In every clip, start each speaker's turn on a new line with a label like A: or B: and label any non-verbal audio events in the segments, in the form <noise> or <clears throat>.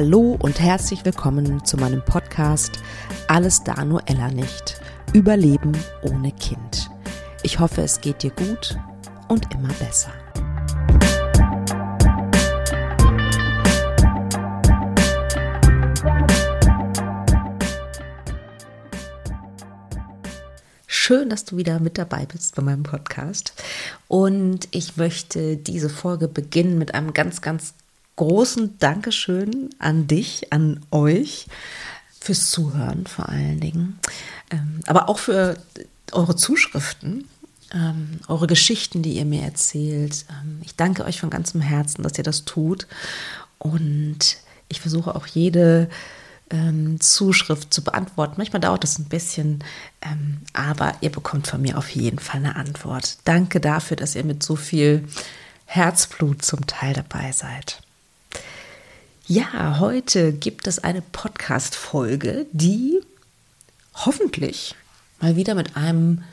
A: Hallo und herzlich willkommen zu meinem Podcast Alles da nur Ella nicht. Überleben ohne Kind. Ich hoffe, es geht dir gut und immer besser. Schön, dass du wieder mit dabei bist bei meinem Podcast. Und ich möchte diese Folge beginnen mit einem ganz, ganz großen Dankeschön an dich, an euch fürs Zuhören vor allen Dingen, ähm, aber auch für eure Zuschriften, ähm, eure Geschichten, die ihr mir erzählt. Ähm, ich danke euch von ganzem Herzen, dass ihr das tut und ich versuche auch jede Zuschrift zu beantworten. Manchmal dauert das ein bisschen, aber ihr bekommt von mir auf jeden Fall eine Antwort. Danke dafür, dass ihr mit so viel Herzblut zum Teil dabei seid. Ja, heute gibt es eine Podcast-Folge, die hoffentlich mal wieder mit einem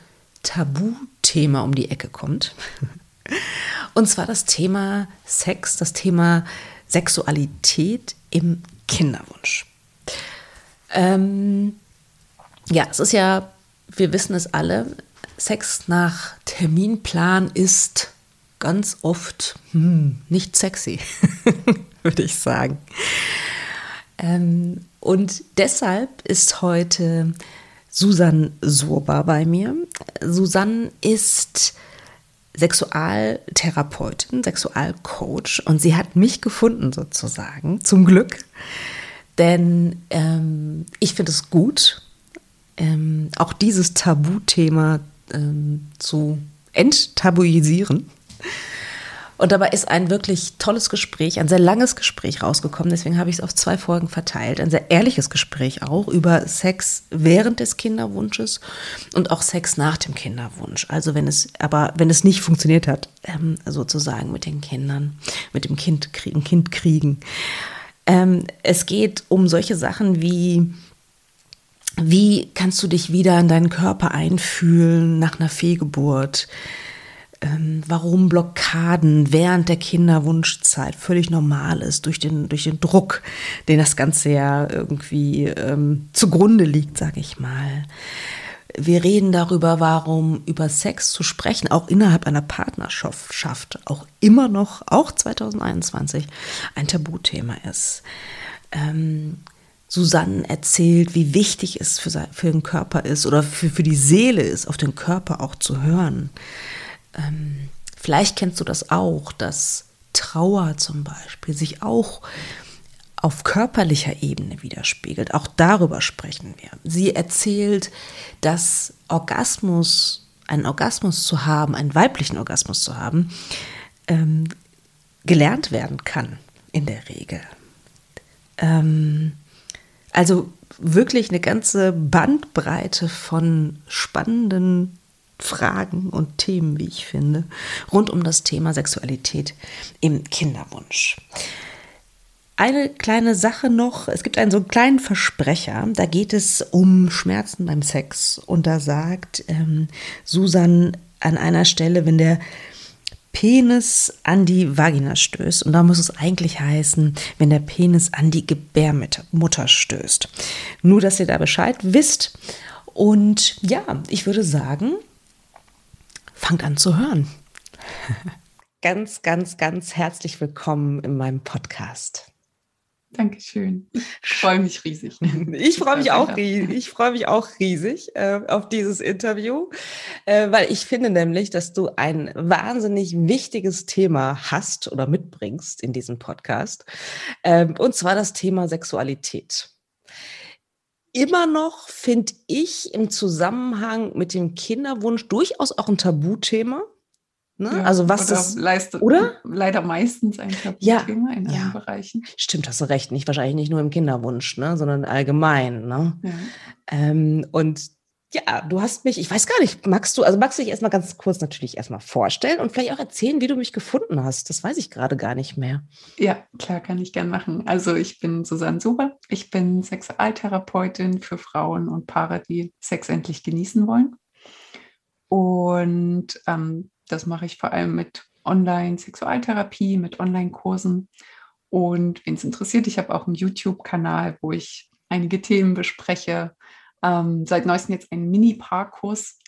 A: Tabuthema um die Ecke kommt. <laughs> Und zwar das Thema Sex, das Thema Sexualität im Kinderwunsch. Ähm, ja, es ist ja, wir wissen es alle, Sex nach Terminplan ist ganz oft hm, nicht sexy. <laughs> würde ich sagen. Ähm, und deshalb ist heute Susan Surba bei mir. Susan ist Sexualtherapeutin, Sexualcoach und sie hat mich gefunden sozusagen, zum Glück. Denn ähm, ich finde es gut, ähm, auch dieses Tabuthema ähm, zu enttabuisieren. Und dabei ist ein wirklich tolles Gespräch, ein sehr langes Gespräch rausgekommen. Deswegen habe ich es auf zwei Folgen verteilt. Ein sehr ehrliches Gespräch auch über Sex während des Kinderwunsches und auch Sex nach dem Kinderwunsch. Also wenn es, aber wenn es nicht funktioniert hat, ähm, sozusagen mit den Kindern, mit dem Kind kriegen, Kind kriegen. Ähm, es geht um solche Sachen wie, wie kannst du dich wieder in deinen Körper einfühlen nach einer Fehlgeburt? Ähm, warum Blockaden während der Kinderwunschzeit völlig normal ist, durch den, durch den Druck, den das Ganze ja irgendwie ähm, zugrunde liegt, sage ich mal. Wir reden darüber, warum über Sex zu sprechen, auch innerhalb einer Partnerschaft, auch immer noch, auch 2021, ein Tabuthema ist. Ähm, Susanne erzählt, wie wichtig es für, für den Körper ist oder für, für die Seele ist, auf den Körper auch zu hören ähm, vielleicht kennst du das auch, dass Trauer zum Beispiel sich auch auf körperlicher Ebene widerspiegelt. Auch darüber sprechen wir. Sie erzählt, dass Orgasmus, einen Orgasmus zu haben, einen weiblichen Orgasmus zu haben, ähm, gelernt werden kann in der Regel. Ähm, also wirklich eine ganze Bandbreite von spannenden Fragen und Themen, wie ich finde, rund um das Thema Sexualität im Kinderwunsch. Eine kleine Sache noch, es gibt einen so einen kleinen Versprecher, da geht es um Schmerzen beim Sex und da sagt ähm, Susan an einer Stelle, wenn der Penis an die Vagina stößt. Und da muss es eigentlich heißen, wenn der Penis an die Gebärmutter stößt. Nur, dass ihr da Bescheid wisst. Und ja, ich würde sagen, fangt an zu hören. <laughs> ganz, ganz, ganz herzlich willkommen in meinem Podcast.
B: Dankeschön. Ich freue mich riesig.
A: Ich freue mich auch riesig. Ich freue mich auch riesig äh, auf dieses Interview, äh, weil ich finde nämlich, dass du ein wahnsinnig wichtiges Thema hast oder mitbringst in diesem Podcast. Äh, und zwar das Thema Sexualität immer noch, finde ich, im Zusammenhang mit dem Kinderwunsch durchaus auch ein Tabuthema. Ne? Ja, also was das
B: leistet, oder leider meistens ein Tabuthema ja, in allen ja. Bereichen.
A: Stimmt, hast du recht, nicht wahrscheinlich nicht nur im Kinderwunsch, ne, sondern allgemein. Ne? Ähm, und ja, du hast mich, ich weiß gar nicht, magst du, also magst du dich erstmal ganz kurz natürlich erstmal vorstellen und vielleicht auch erzählen, wie du mich gefunden hast? Das weiß ich gerade gar nicht mehr.
B: Ja, klar, kann ich gern machen. Also ich bin Susanne Suber, ich bin Sexualtherapeutin für Frauen und Paare, die Sex endlich genießen wollen. Und ähm, das mache ich vor allem mit Online-Sexualtherapie, mit Online-Kursen Und wen es interessiert, ich habe auch einen YouTube-Kanal, wo ich einige Themen bespreche. Ähm, seit neuestem jetzt einen Mini-Parkkurs,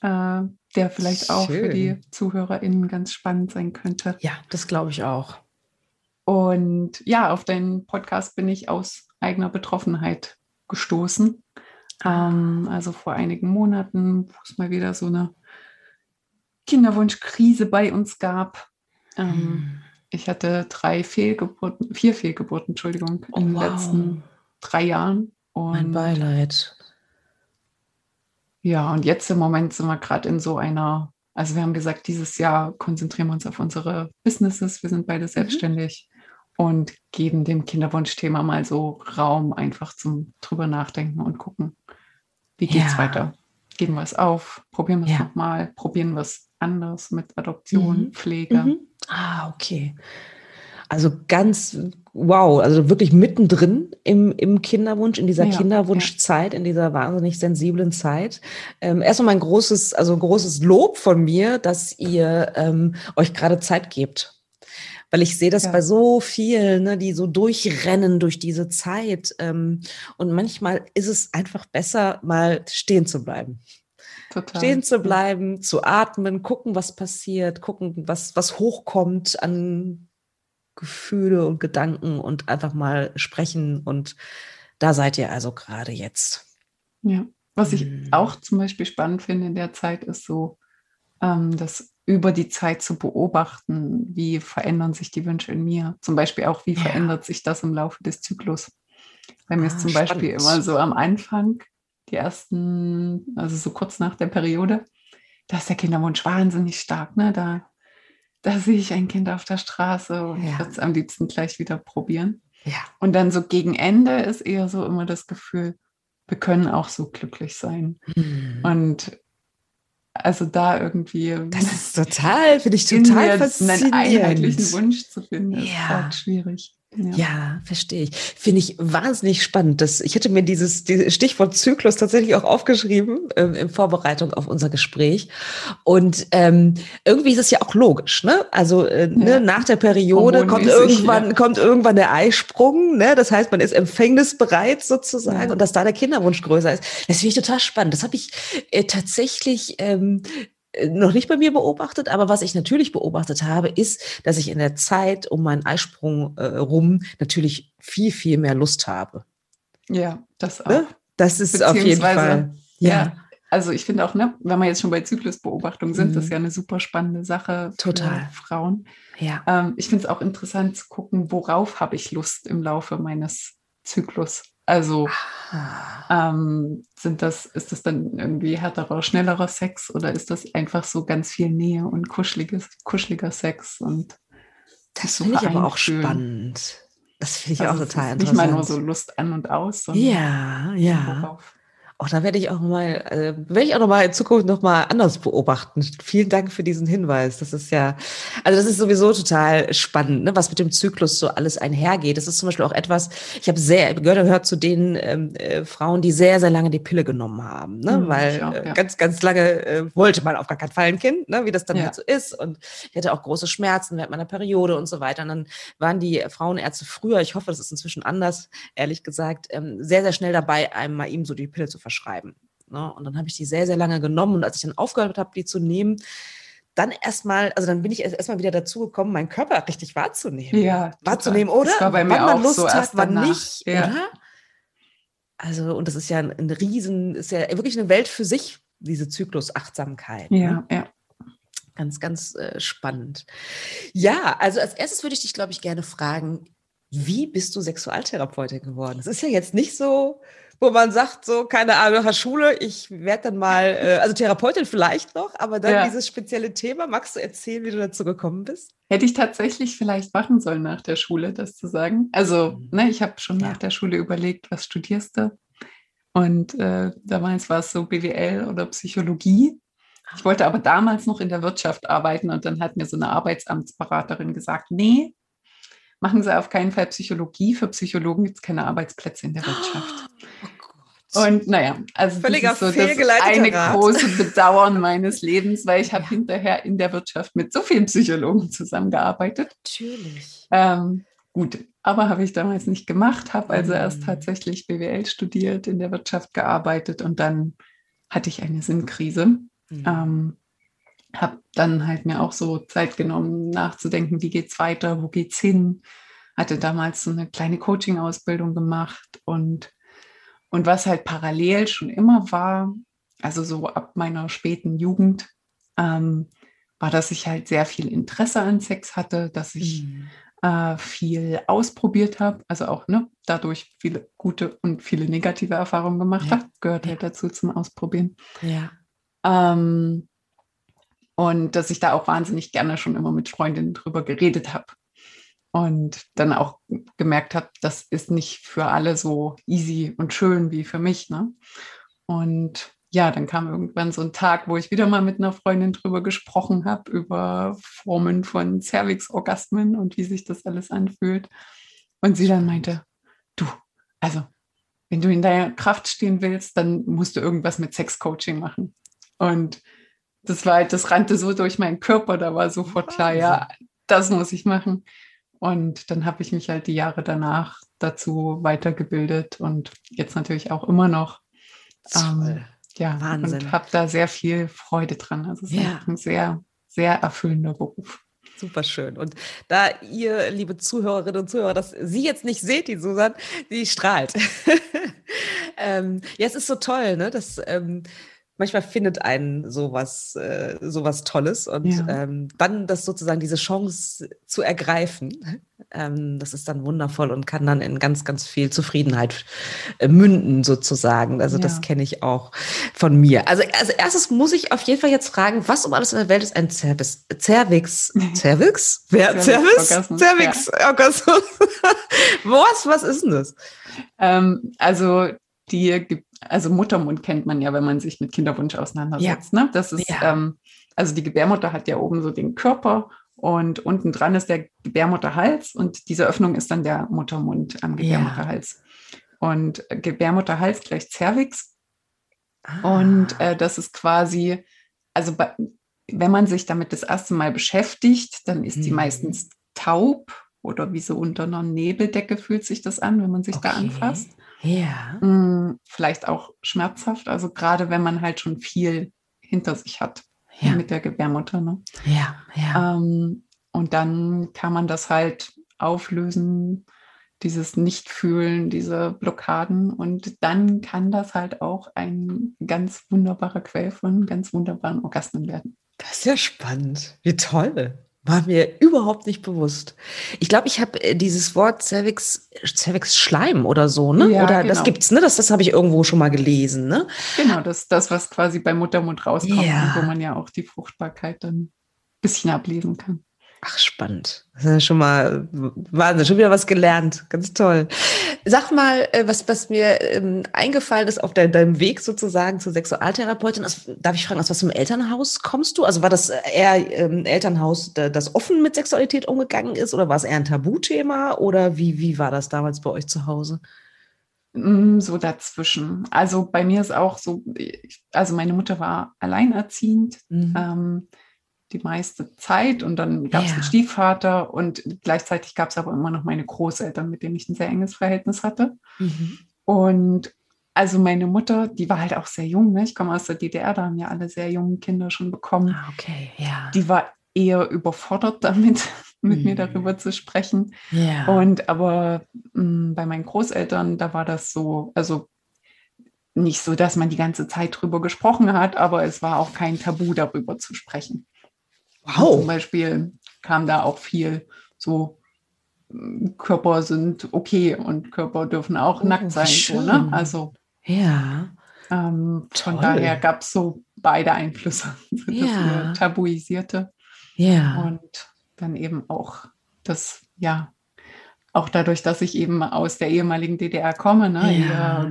B: äh, der vielleicht Schön. auch für die ZuhörerInnen ganz spannend sein könnte.
A: Ja, das glaube ich auch.
B: Und ja, auf deinen Podcast bin ich aus eigener Betroffenheit gestoßen. Ähm, also vor einigen Monaten, wo es mal wieder so eine Kinderwunschkrise bei uns gab. Ähm, hm. Ich hatte drei Fehlgeburten, vier Fehlgeburten, Entschuldigung, oh, in den wow. letzten drei Jahren.
A: Und mein Beileid.
B: Ja, und jetzt im Moment sind wir gerade in so einer, also wir haben gesagt, dieses Jahr konzentrieren wir uns auf unsere Businesses. Wir sind beide mhm. selbstständig und geben dem Kinderwunschthema mal so Raum einfach zum drüber nachdenken und gucken, wie geht es ja. weiter. Geben wir es auf, probieren wir es ja. nochmal, probieren wir es anders mit Adoption, mhm. Pflege. Mhm.
A: Ah, okay. Also ganz wow, also wirklich mittendrin im, im Kinderwunsch, in dieser ja, Kinderwunschzeit, in dieser wahnsinnig sensiblen Zeit. Ähm, erstmal ein großes, also großes Lob von mir, dass ihr ähm, euch gerade Zeit gebt weil ich sehe das ja. bei so vielen, ne, die so durchrennen durch diese Zeit. Ähm, und manchmal ist es einfach besser, mal stehen zu bleiben. Total. Stehen zu bleiben, zu atmen, gucken, was passiert, gucken, was, was hochkommt an Gefühle und Gedanken und einfach mal sprechen. Und da seid ihr also gerade jetzt.
B: Ja, was ich hm. auch zum Beispiel spannend finde in der Zeit ist so, ähm, dass über die Zeit zu beobachten, wie verändern sich die Wünsche in mir. Zum Beispiel auch, wie ja. verändert sich das im Laufe des Zyklus. Bei mir ah, ist zum spannend. Beispiel immer so am Anfang, die ersten, also so kurz nach der Periode, da ist der Kinderwunsch wahnsinnig stark. Ne? Da, da sehe ich ein Kind auf der Straße und ja. ich würde es am liebsten gleich wieder probieren. Ja. Und dann so gegen Ende ist eher so immer das Gefühl, wir können auch so glücklich sein. Hm. Und also da irgendwie.
A: Das ist total, finde ich total faszinierend.
B: Einen einheitlichen Wunsch zu finden, ist ja. schwierig.
A: Ja. ja, verstehe ich. Finde ich wahnsinnig spannend. Das, ich hätte mir dieses, dieses Stichwort Zyklus tatsächlich auch aufgeschrieben ähm, in Vorbereitung auf unser Gespräch. Und ähm, irgendwie ist es ja auch logisch, ne? Also äh, ne, ja. ne, nach der Periode kommt irgendwann, ja. kommt irgendwann der Eisprung, ne? Das heißt, man ist empfängnisbereit sozusagen und dass da der Kinderwunsch größer ist. Das finde ich total spannend. Das habe ich äh, tatsächlich ähm, äh, noch nicht bei mir beobachtet, aber was ich natürlich beobachtet habe, ist, dass ich in der Zeit um meinen Eisprung äh, rum natürlich viel, viel mehr Lust habe.
B: Ja, das ne? auch.
A: Das ist auf jeden Fall.
B: Ja. ja. Also ich finde auch, ne, wenn wir jetzt schon bei Zyklusbeobachtung sind, mhm. das ist ja eine super spannende Sache für Total. Frauen. Ja. Ähm, ich finde es auch interessant zu gucken, worauf habe ich Lust im Laufe meines Zyklus. Also ähm, sind das, ist das dann irgendwie härterer, schnellerer Sex oder ist das einfach so ganz viel Nähe und kuscheliges, kuscheliger Sex und
A: das finde ich aber auch spannend. Das finde ich also auch total interessant.
B: Nicht mal nur so Lust an und aus,
A: sondern ja, ja. Worauf auch da werde ich auch mal, äh, werde ich auch noch mal in Zukunft noch mal anders beobachten. Vielen Dank für diesen Hinweis. Das ist ja, also das ist sowieso total spannend, ne, was mit dem Zyklus so alles einhergeht. Das ist zum Beispiel auch etwas, ich habe sehr gehört, gehört zu den ähm, äh, Frauen, die sehr, sehr lange die Pille genommen haben, ne, mhm, weil auch, äh, ja. ganz, ganz lange äh, wollte man auf gar keinen Fall ein Kind, ne, wie das dann ja. halt so ist. Und ich hatte auch große Schmerzen während meiner Periode und so weiter. Und dann waren die Frauenärzte früher, ich hoffe, das ist inzwischen anders, ehrlich gesagt, ähm, sehr, sehr schnell dabei, einem mal ihm so die Pille zu verschreiben. Ne? Und dann habe ich die sehr, sehr lange genommen. Und als ich dann aufgehört habe, die zu nehmen, dann erstmal, also dann bin ich erstmal wieder dazu gekommen, meinen Körper richtig wahrzunehmen.
B: Ja,
A: wahrzunehmen, oder? Das
B: war bei mir wann man
A: Lust
B: so
A: hat, wann danach. nicht, ja. oder? Also, und das ist ja ein, ein Riesen, ist ja wirklich eine Welt für sich, diese Zyklusachtsamkeit.
B: Ja, ne? ja.
A: Ganz, ganz äh, spannend. Ja, also als erstes würde ich dich, glaube ich, gerne fragen, wie bist du Sexualtherapeutin geworden? Das ist ja jetzt nicht so, wo man sagt, so, keine Ahnung, nach Schule, ich werde dann mal, äh, also Therapeutin vielleicht noch, aber dann ja. dieses spezielle Thema. Magst du erzählen, wie du dazu gekommen bist?
B: Hätte ich tatsächlich vielleicht machen sollen nach der Schule, das zu sagen. Also, mhm. ne, ich habe schon ja. nach der Schule überlegt, was studierst du? Und äh, damals war es so BWL oder Psychologie. Ich wollte aber damals noch in der Wirtschaft arbeiten und dann hat mir so eine Arbeitsamtsberaterin gesagt, nee, machen Sie auf keinen Fall Psychologie. Für Psychologen gibt es keine Arbeitsplätze in der Wirtschaft. Oh und naja, also
A: Völliger
B: das ist so das eine Rat. große Bedauern meines Lebens, weil ich habe hinterher in der Wirtschaft mit so vielen Psychologen zusammengearbeitet.
A: Natürlich.
B: Ähm, Gut, aber habe ich damals nicht gemacht, habe also
A: Mhm.
B: erst tatsächlich BWL studiert, in der Wirtschaft gearbeitet und dann hatte ich eine Sinnkrise.
A: Mhm.
B: Ähm, habe dann halt mir auch so Zeit genommen, nachzudenken, wie geht's weiter, wo geht's hin. Hatte damals so eine kleine Coaching-Ausbildung gemacht und, und was halt parallel schon immer war, also so ab meiner späten Jugend, ähm, war, dass ich halt sehr viel Interesse an Sex hatte, dass ich
A: Mhm.
B: äh, viel ausprobiert habe, also auch ne, dadurch viele gute und viele negative Erfahrungen gemacht
A: Ja.
B: habe, gehört halt dazu zum Ausprobieren.
A: Ja.
B: Ähm, und dass ich da auch wahnsinnig gerne schon immer mit Freundinnen drüber geredet habe. Und dann auch gemerkt habe, das ist nicht für alle so easy und schön wie für mich. Ne? Und ja, dann kam irgendwann so ein Tag, wo ich wieder mal mit einer Freundin drüber gesprochen habe, über Formen von Cervix-Orgasmen und wie sich das alles anfühlt. Und sie dann meinte, du, also wenn du in deiner Kraft stehen willst, dann musst du irgendwas mit Sex-Coaching machen. Und das war halt, das rannte so durch meinen Körper, da war sofort klar, ja, das muss ich machen. Und dann habe ich mich halt die Jahre danach dazu weitergebildet und jetzt natürlich auch immer noch.
A: Toll.
B: ja,
A: Wahnsinn.
B: und habe da sehr viel Freude dran. Also es ist
A: Ja.
B: ein sehr, sehr erfüllender Beruf.
A: Super schön. Und da ihr, liebe Zuhörerinnen und Zuhörer, das Sie jetzt nicht seht, die Susan, die strahlt. <laughs> ähm, ja, es ist so toll, ne? dass ähm, manchmal findet einen sowas, äh, sowas Tolles und
B: Ja.
A: ähm, dann das sozusagen diese Chance zu ergreifen, <laughs> ähm, das ist dann wundervoll und kann dann in ganz, ganz viel Zufriedenheit äh, münden sozusagen. Also das
B: Ja.
A: kenne ich auch von mir. Also als erstes muss ich auf jeden Fall jetzt fragen, was um alles in der Welt ist ein Cervix? Cervix? <laughs> Cervix? Wer? Cervix?
B: Cervix-Orgasmus,
A: Cervix? Orgasmus. <laughs> was? Was ist denn das?
B: Ähm, also die, also Muttermund kennt man ja, wenn man sich mit Kinderwunsch auseinandersetzt. Ne? Das ist,
A: Ja.
B: ähm, also die Gebärmutter hat ja oben so den Körper und unten dran ist der Gebärmutterhals und diese Öffnung ist dann der Muttermund am
A: Ja.
B: Gebärmutterhals. Und Gebärmutterhals gleich Cervix
A: Ah.
B: Und äh, das ist quasi, also bei, wenn man sich damit das erste Mal beschäftigt, dann ist die
A: Mhm.
B: meistens taub oder wie so unter einer Nebeldecke fühlt sich das an, wenn man sich da
A: Okay.
B: anfasst.
A: Ja.
B: Mm, vielleicht auch schmerzhaft, also gerade wenn man halt schon viel hinter sich hat
A: Ja.
B: mit der Gebärmutter. Ne?
A: Ja. Ja.
B: Ähm, und dann kann man das halt auflösen, dieses Nichtfühlen, diese Blockaden. Und dann kann das halt auch ein ganz wunderbarer Quell von ganz wunderbaren Orgasmen werden.
A: Das ist ja spannend. Wie toll. War mir überhaupt nicht bewusst. Ich glaube, ich habe äh, dieses Wort Cervix, Cervix Schleim oder so, ne?
B: Ja,
A: oder das
B: genau.
A: gibt's, ne? Das, das habe ich irgendwo schon mal gelesen, ne?
B: Genau, das das, was quasi beim Muttermund rauskommt
A: Ja.
B: wo man ja auch die Fruchtbarkeit dann ein bisschen ablesen kann.
A: Ach, spannend. Das ist ja schon mal Wahnsinn, schon wieder was gelernt. Ganz toll. Sag mal, äh, was, was mir ähm, eingefallen ist auf dein, deinem Weg sozusagen zur Sexualtherapeutin. Aus, darf ich fragen, aus was für einem Elternhaus kommst du? Also war das eher ähm, Elternhaus, da- das offen mit Sexualität umgegangen ist oder war es eher ein Tabuthema oder wie, wie war das damals bei euch zu Hause?
B: Mm, So dazwischen. Also bei mir ist auch so, also meine Mutter war alleinerziehend.
A: Mhm.
B: ähm, die meiste Zeit und dann gab es
A: Ja.
B: einen Stiefvater und gleichzeitig gab es aber immer noch meine Großeltern, mit denen ich ein sehr enges Verhältnis hatte.
A: Mhm.
B: Und also meine Mutter, die war halt auch sehr jung, ne? ich komme aus der DDR, da haben ja alle sehr jungen Kinder schon bekommen.
A: Ah, okay, ja.
B: Die war eher überfordert damit, <laughs> mit mir
A: Mhm.
B: darüber zu sprechen.
A: ja.
B: Und aber mh, bei meinen Großeltern, da war das so, also nicht so, dass man die ganze Zeit drüber gesprochen hat, aber es war auch kein Tabu, darüber zu sprechen. Zum
A: wow.
B: Beispiel kam da auch viel so, m, Körper sind okay und Körper dürfen auch
A: Oh,
B: nackt sein. So, ne? Also
A: Ja.
B: ähm, von daher gab es so beide Einflüsse, <laughs> das
A: Ja.
B: Tabuisierte
A: Ja.
B: und dann eben auch das, ja, auch dadurch, dass ich eben aus der ehemaligen DDR komme, ne,
A: Ja.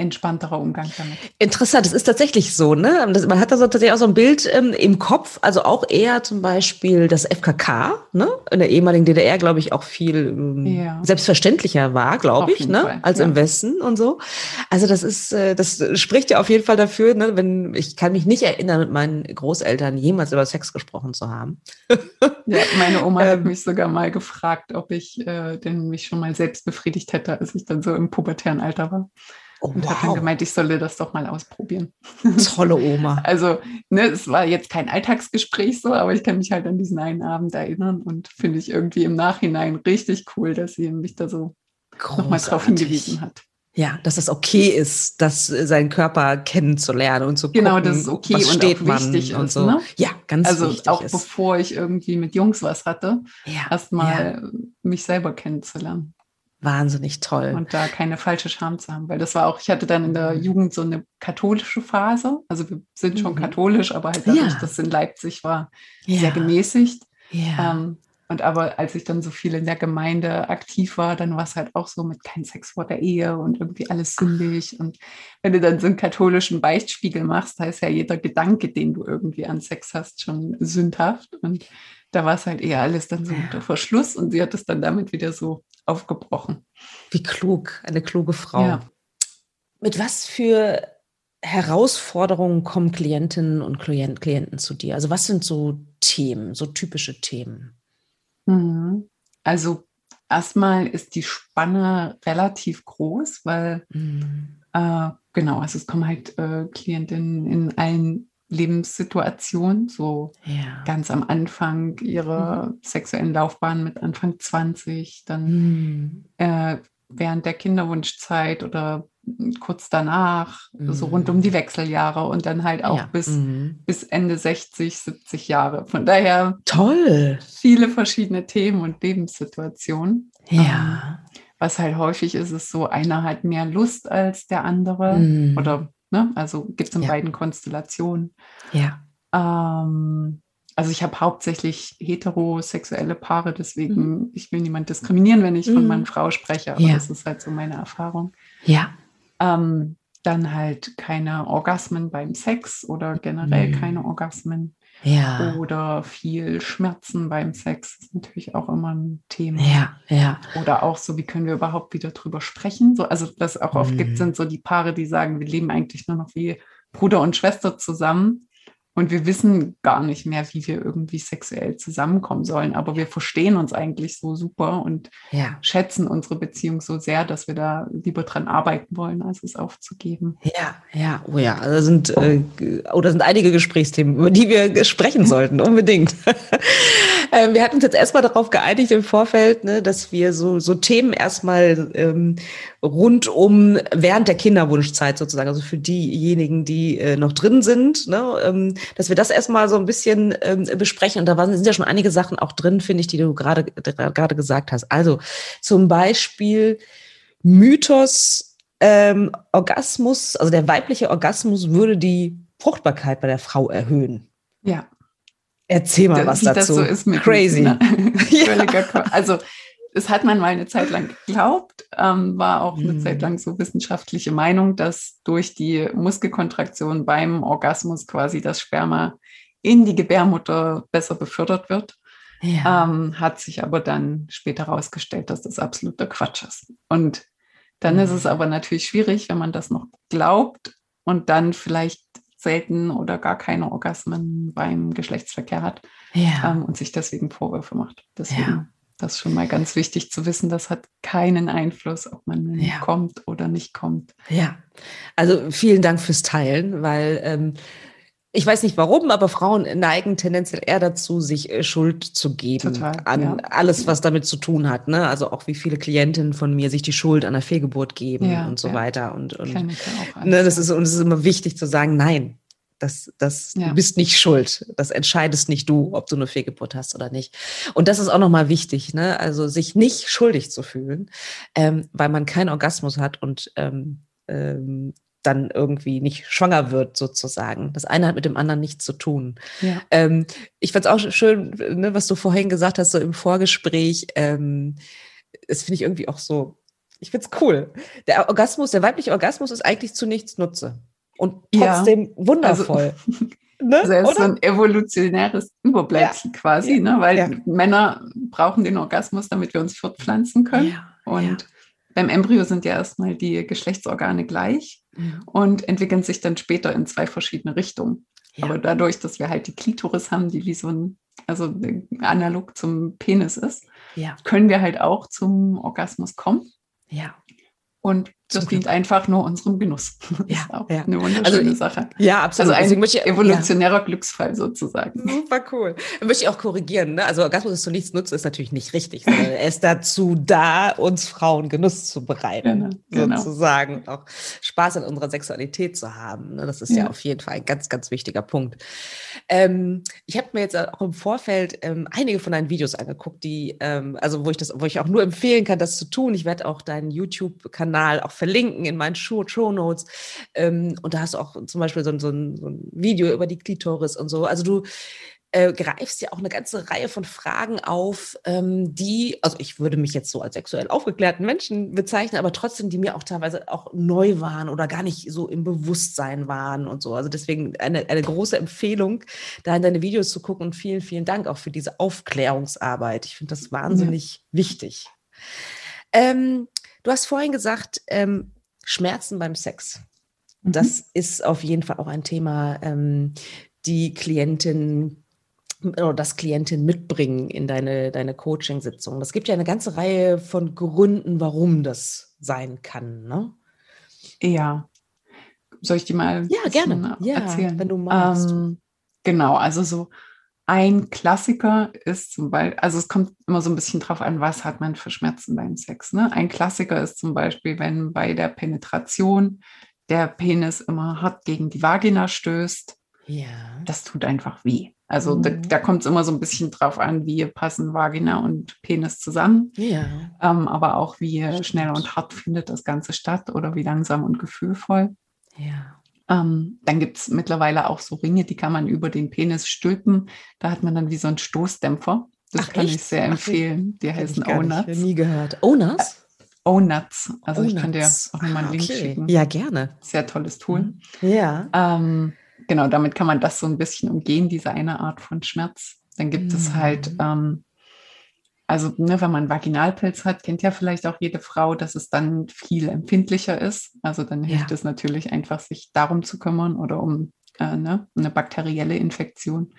B: Entspannterer Umgang damit.
A: Interessant, es ist tatsächlich so, ne? Das, man hat da so tatsächlich auch so ein Bild ähm, im Kopf, also auch eher zum Beispiel das FKK, ne? In der ehemaligen DDR, glaube ich, auch viel ähm, ja. selbstverständlicher war, glaube ich, ne? Fall. Als ja. im Westen und so. Also das ist, äh, das spricht ja auf jeden Fall dafür, ne? Wenn ich kann mich nicht erinnern, mit meinen Großeltern jemals über Sex gesprochen zu haben.
B: ja, meine <laughs> Oma hat ähm. mich sogar mal gefragt, ob ich äh, denn mich schon mal selbst befriedigt hätte, als ich dann so im pubertären Alter war. Oh, und wow. hat dann gemeint, ich solle das doch mal ausprobieren.
A: Tolle Oma. <laughs>
B: Also, ne, es war jetzt kein Alltagsgespräch so, aber ich kann mich halt an diesen einen Abend erinnern und finde ich irgendwie im Nachhinein richtig cool, dass sie mich da so nochmal drauf hingewiesen hat.
A: Ja, dass es okay ist, das äh, seinen Körper kennenzulernen und zu
B: genau, gucken, genau, das ist okay was und steht man wichtig
A: und ist, so. Ne? Ja, ganz
B: also
A: wichtig.
B: Also auch ist. bevor ich irgendwie mit Jungs was hatte, ja, erstmal ja. mich selber kennenzulernen
A: wahnsinnig toll.
B: Und da keine falsche Scham zu haben, weil das war auch, ich hatte dann in der mhm. Jugend so eine katholische Phase. Also wir sind schon mhm. katholisch, aber halt dadurch, ja. dass es in Leipzig war, ja. sehr gemäßigt. Ja. Ähm, und aber als ich dann so viel in der Gemeinde aktiv war, dann war es halt auch so mit kein Sex vor der Ehe und irgendwie alles sündig. Und wenn du dann so einen katholischen Beichtspiegel machst, da ist ja jeder Gedanke, den du irgendwie an Sex hast, schon sündhaft. Und da war es halt eher alles dann so unter Verschluss und sie hat es dann damit wieder so aufgebrochen.
A: Wie klug, eine kluge Frau. Ja. Mit was für Herausforderungen kommen Klientinnen und Klienten zu dir? Also was sind so Themen, so typische Themen?
B: Mhm. Also erstmal ist die Spanne relativ groß, weil mhm. äh, genau, also es kommen halt äh, Klientinnen in allen Lebenssituation, so ja. ganz am Anfang ihrer mhm. sexuellen Laufbahn mit Anfang 20, dann mhm. äh, während der Kinderwunschzeit oder kurz danach, mhm. so rund um die Wechseljahre und dann halt auch ja. bis, mhm. bis Ende 60, 70 Jahre. Von daher
A: toll.
B: Viele verschiedene Themen und Lebenssituationen.
A: Ja.
B: Ähm, was halt häufig ist, ist so, einer hat mehr Lust als der andere mhm. oder Ne? Also gibt es in ja. beiden Konstellationen.
A: Ja.
B: Ähm, also ich habe hauptsächlich heterosexuelle Paare, deswegen mhm. ich will niemand diskriminieren, wenn ich mhm. von Mann Frau spreche, aber ja. das ist halt so meine Erfahrung.
A: Ja.
B: Ähm, dann halt keine Orgasmen beim Sex oder generell mhm. keine Orgasmen.
A: Ja.
B: Oder viel Schmerzen beim Sex ist natürlich auch immer ein Thema.
A: Ja, ja.
B: Oder auch so, wie können wir überhaupt wieder drüber sprechen? So, also, was auch oft mhm. gibt, sind so die Paare, die sagen, wir leben eigentlich nur noch wie Bruder und Schwester zusammen. Und wir wissen gar nicht mehr, wie wir irgendwie sexuell zusammenkommen sollen. Aber wir verstehen uns eigentlich so super und ja. schätzen unsere Beziehung so sehr, dass wir da lieber dran arbeiten wollen, als es aufzugeben.
A: Ja, ja, oh ja. Also sind, äh, oh, sind einige Gesprächsthemen, über die wir sprechen sollten, unbedingt. <laughs> ähm, wir hatten uns jetzt erstmal darauf geeinigt im Vorfeld, ne, dass wir so, so Themen erstmal ähm, rund um während der Kinderwunschzeit sozusagen, also für diejenigen, die äh, noch drin sind, ne, ähm, dass wir das erstmal so ein bisschen ähm, besprechen. Und da waren, sind ja schon einige Sachen auch drin, finde ich, die du gerade gerade gesagt hast. Also zum Beispiel Mythos ähm, Orgasmus, also der weibliche Orgasmus würde die Fruchtbarkeit bei der Frau erhöhen.
B: Ja.
A: Erzähl mal was dazu.
B: Das so ist mit
A: Crazy.
B: Ne? <laughs> ja. Also das hat man mal eine Zeit lang geglaubt, ähm, war auch eine mhm. Zeit lang so wissenschaftliche Meinung, dass durch die Muskelkontraktion beim Orgasmus quasi das Sperma in die Gebärmutter besser befördert wird. Ja. Ähm, hat sich aber dann später herausgestellt, dass das absoluter Quatsch ist. Und dann mhm. ist es mhm. aber natürlich schwierig, wenn man das noch glaubt und dann vielleicht selten oder gar keine Orgasmen beim Geschlechtsverkehr hat ja. ähm, und sich deswegen Vorwürfe macht. Deswegen ja. Das ist schon mal ganz wichtig zu wissen. Das hat keinen Einfluss, ob man ja. kommt oder nicht kommt.
A: Ja, also vielen Dank fürs Teilen, weil ähm, ich weiß nicht warum, aber Frauen neigen tendenziell eher dazu, sich äh, Schuld zu geben Total, an ja. alles, was damit zu tun hat. Ne? Also auch wie viele Klientinnen von mir sich die Schuld an der Fehlgeburt geben ja, und so weiter. Und, und ne, das ist, und es ist immer wichtig zu sagen, nein, das, das, ja. Du bist nicht schuld. Das entscheidest nicht du, ob du eine Fehlgeburt hast oder nicht. Und das ist auch nochmal wichtig, ne? Also sich nicht schuldig zu fühlen, ähm, weil man keinen Orgasmus hat und ähm, ähm, dann irgendwie nicht schwanger wird, sozusagen. Das eine hat mit dem anderen nichts zu tun. Ja. Ähm, ich fand es auch schön, ne, was du vorhin gesagt hast, so im Vorgespräch. Ähm, das finde ich irgendwie auch so Ich finde es cool. Der Orgasmus, der weibliche Orgasmus ist eigentlich zu nichts Nutze. Und trotzdem ja, wundervoll.
B: Also, <laughs> ne? also ist so ein evolutionäres Überbleibsel ja. quasi, ja. Ne? weil Männer brauchen den Orgasmus, damit wir uns fortpflanzen können. Und beim Embryo sind ja erstmal die Geschlechtsorgane gleich mhm. und entwickeln sich dann später in zwei verschiedene Richtungen. Aber dadurch, dass wir halt die Klitoris haben, die wie so ein, also analog zum Penis ist, können wir halt auch zum Orgasmus kommen.
A: Ja.
B: Und das dient einfach nur unserem Genuss. <laughs> Ja, ist auch ja. eine wunderschöne also, Sache.
A: Ja, absolut.
B: Also ein ich, evolutionärer ja. Glücksfall sozusagen. <laughs>
A: Super cool. Dann möchte ich auch korrigieren. Ne? Also Orgasmus ist zu nichts nutzen, ist natürlich nicht richtig. er ist dazu da, uns Frauen Genuss zu bereiten, genau. sozusagen. Auch Spaß an unserer Sexualität zu haben. Ne? Das ist ja. ja. auf jeden Fall ein ganz, ganz wichtiger Punkt. Ähm, ich habe mir jetzt auch im Vorfeld ähm, einige von deinen Videos angeguckt, die, ähm, also wo ich das, wo ich auch nur empfehlen kann, das zu tun. Ich werde auch deinen YouTube-Kanal auch verlinken in meinen Show, Show Notes. Ähm, und da hast du auch zum Beispiel so, so, ein, so, ein, Video über die Klitoris und so. Also du äh, greifst ja auch eine ganze Reihe von Fragen auf, ähm, die, also ich würde mich jetzt so als sexuell aufgeklärten Menschen bezeichnen, aber trotzdem, die mir auch teilweise auch neu waren oder gar nicht so im Bewusstsein waren und so. Also deswegen eine, eine große Empfehlung, da in deine Videos zu gucken und vielen, vielen Dank auch für diese Aufklärungsarbeit. Ich finde das wahnsinnig ja. wichtig. Ähm, Du hast vorhin gesagt, ähm, Schmerzen beim Sex. Mhm. Das ist auf jeden Fall auch ein Thema, ähm, die Klientin oder das Klientin mitbringen in deine, deine Coaching-Sitzung. Es gibt ja eine ganze Reihe von Gründen, warum das sein kann. Ne?
B: Ja. Soll ich die mal
A: ja, gerne. Ja,
B: erzählen?
A: Wenn du magst.
B: Ähm, genau, also so ein Klassiker ist zum Beispiel, also es kommt immer so ein bisschen drauf an, was hat man für Schmerzen beim Sex. Ne? Ein Klassiker ist zum Beispiel, wenn bei der Penetration der Penis immer hart gegen die Vagina stößt.
A: Ja.
B: Das tut einfach weh. Also mhm. da, da kommt es immer so ein bisschen drauf an, wie passen Vagina und Penis zusammen.
A: Ja.
B: Ähm, aber auch wie schnell und hart findet das Ganze statt oder wie langsam und gefühlvoll.
A: Ja.
B: Ähm, dann gibt es mittlerweile auch so Ringe, die kann man über den Penis stülpen. Da hat man dann wie so einen Stoßdämpfer. Das Ach, kann echt? ich sehr empfehlen. Die heißen O-Nuts.
A: nie gehört. O-Nuts?
B: O-Nuts. Also ich kann dir auch nochmal einen Link okay. schicken.
A: Ja, gerne.
B: Sehr tolles Tool.
A: Mhm. Ja.
B: Ähm, genau, damit kann man das so ein bisschen umgehen, diese eine Art von Schmerz. Dann gibt mhm. es halt ähm, also, ne, wenn man Vaginalpilz hat, kennt ja vielleicht auch jede Frau, dass es dann viel empfindlicher ist. Also dann hilft ja. es natürlich einfach, sich darum zu kümmern oder um äh, ne, eine bakterielle Infektion.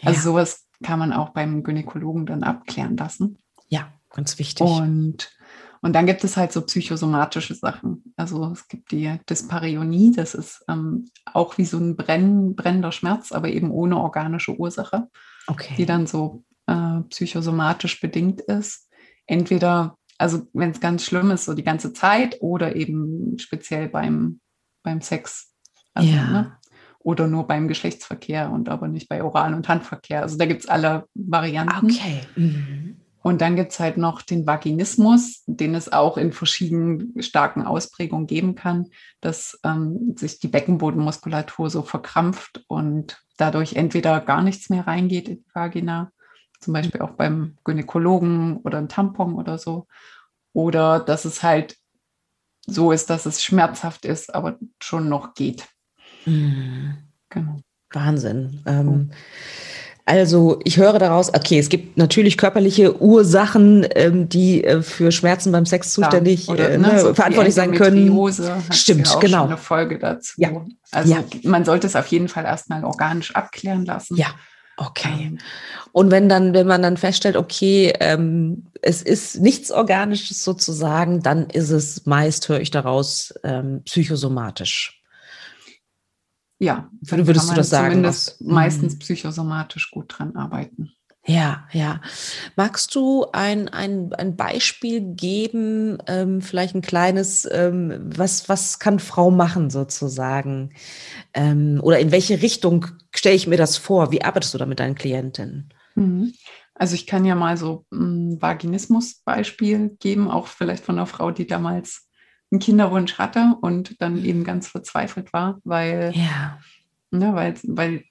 B: Also ja. sowas kann man auch beim Gynäkologen dann abklären lassen.
A: Ja, ganz wichtig.
B: Und, und dann gibt es halt so psychosomatische Sachen. Also es gibt die Dyspareunie, das ist ähm, auch wie so ein Brenn, brennender Schmerz, aber eben ohne organische Ursache.
A: Okay.
B: Die dann so äh, psychosomatisch bedingt ist. Entweder, also wenn es ganz schlimm ist, so die ganze Zeit oder eben speziell beim, beim Sex. Also,
A: ja. ne?
B: Oder nur beim Geschlechtsverkehr und aber nicht bei Oral- und Handverkehr. Also da gibt es alle Varianten.
A: Okay. Mhm.
B: Und dann gibt es halt noch den Vaginismus, den es auch in verschiedenen starken Ausprägungen geben kann, dass ähm, sich die Beckenbodenmuskulatur so verkrampft und dadurch entweder gar nichts mehr reingeht in die Vagina zum Beispiel auch beim Gynäkologen oder ein Tampon oder so. Oder dass es halt so ist, dass es schmerzhaft ist, aber schon noch geht.
A: Mhm. Genau. Wahnsinn. Ähm, also ich höre daraus, okay, es gibt natürlich körperliche Ursachen, ähm, die äh, für Schmerzen beim Sex zuständig, oder, äh, ne, ne, so verantwortlich sein können.
B: Stimmt,
A: ja genau.
B: eine Folge dazu.
A: Ja.
B: Also ja. man sollte es auf jeden Fall erstmal organisch abklären lassen.
A: Ja. Okay. Ähm, und wenn dann, wenn man dann feststellt, okay, ähm, es ist nichts Organisches sozusagen, dann ist es meist, höre ich daraus, ähm, psychosomatisch.
B: Ja,
A: würdest du das sagen?
B: Zumindest meistens mhm. psychosomatisch gut dran arbeiten.
A: Ja, ja. Magst du ein, ein, ein Beispiel geben, ähm, vielleicht ein kleines, ähm, was, was kann Frau machen sozusagen? Ähm, oder in welche Richtung stelle ich mir das vor? Wie arbeitest du da mit deinen Klientinnen?
B: Mhm. Also ich kann ja mal so ein Vaginismus-Beispiel geben, auch vielleicht von einer Frau, die damals einen Kinderwunsch hatte und dann eben ganz verzweifelt war, weil
A: ja
B: ne, weil, weil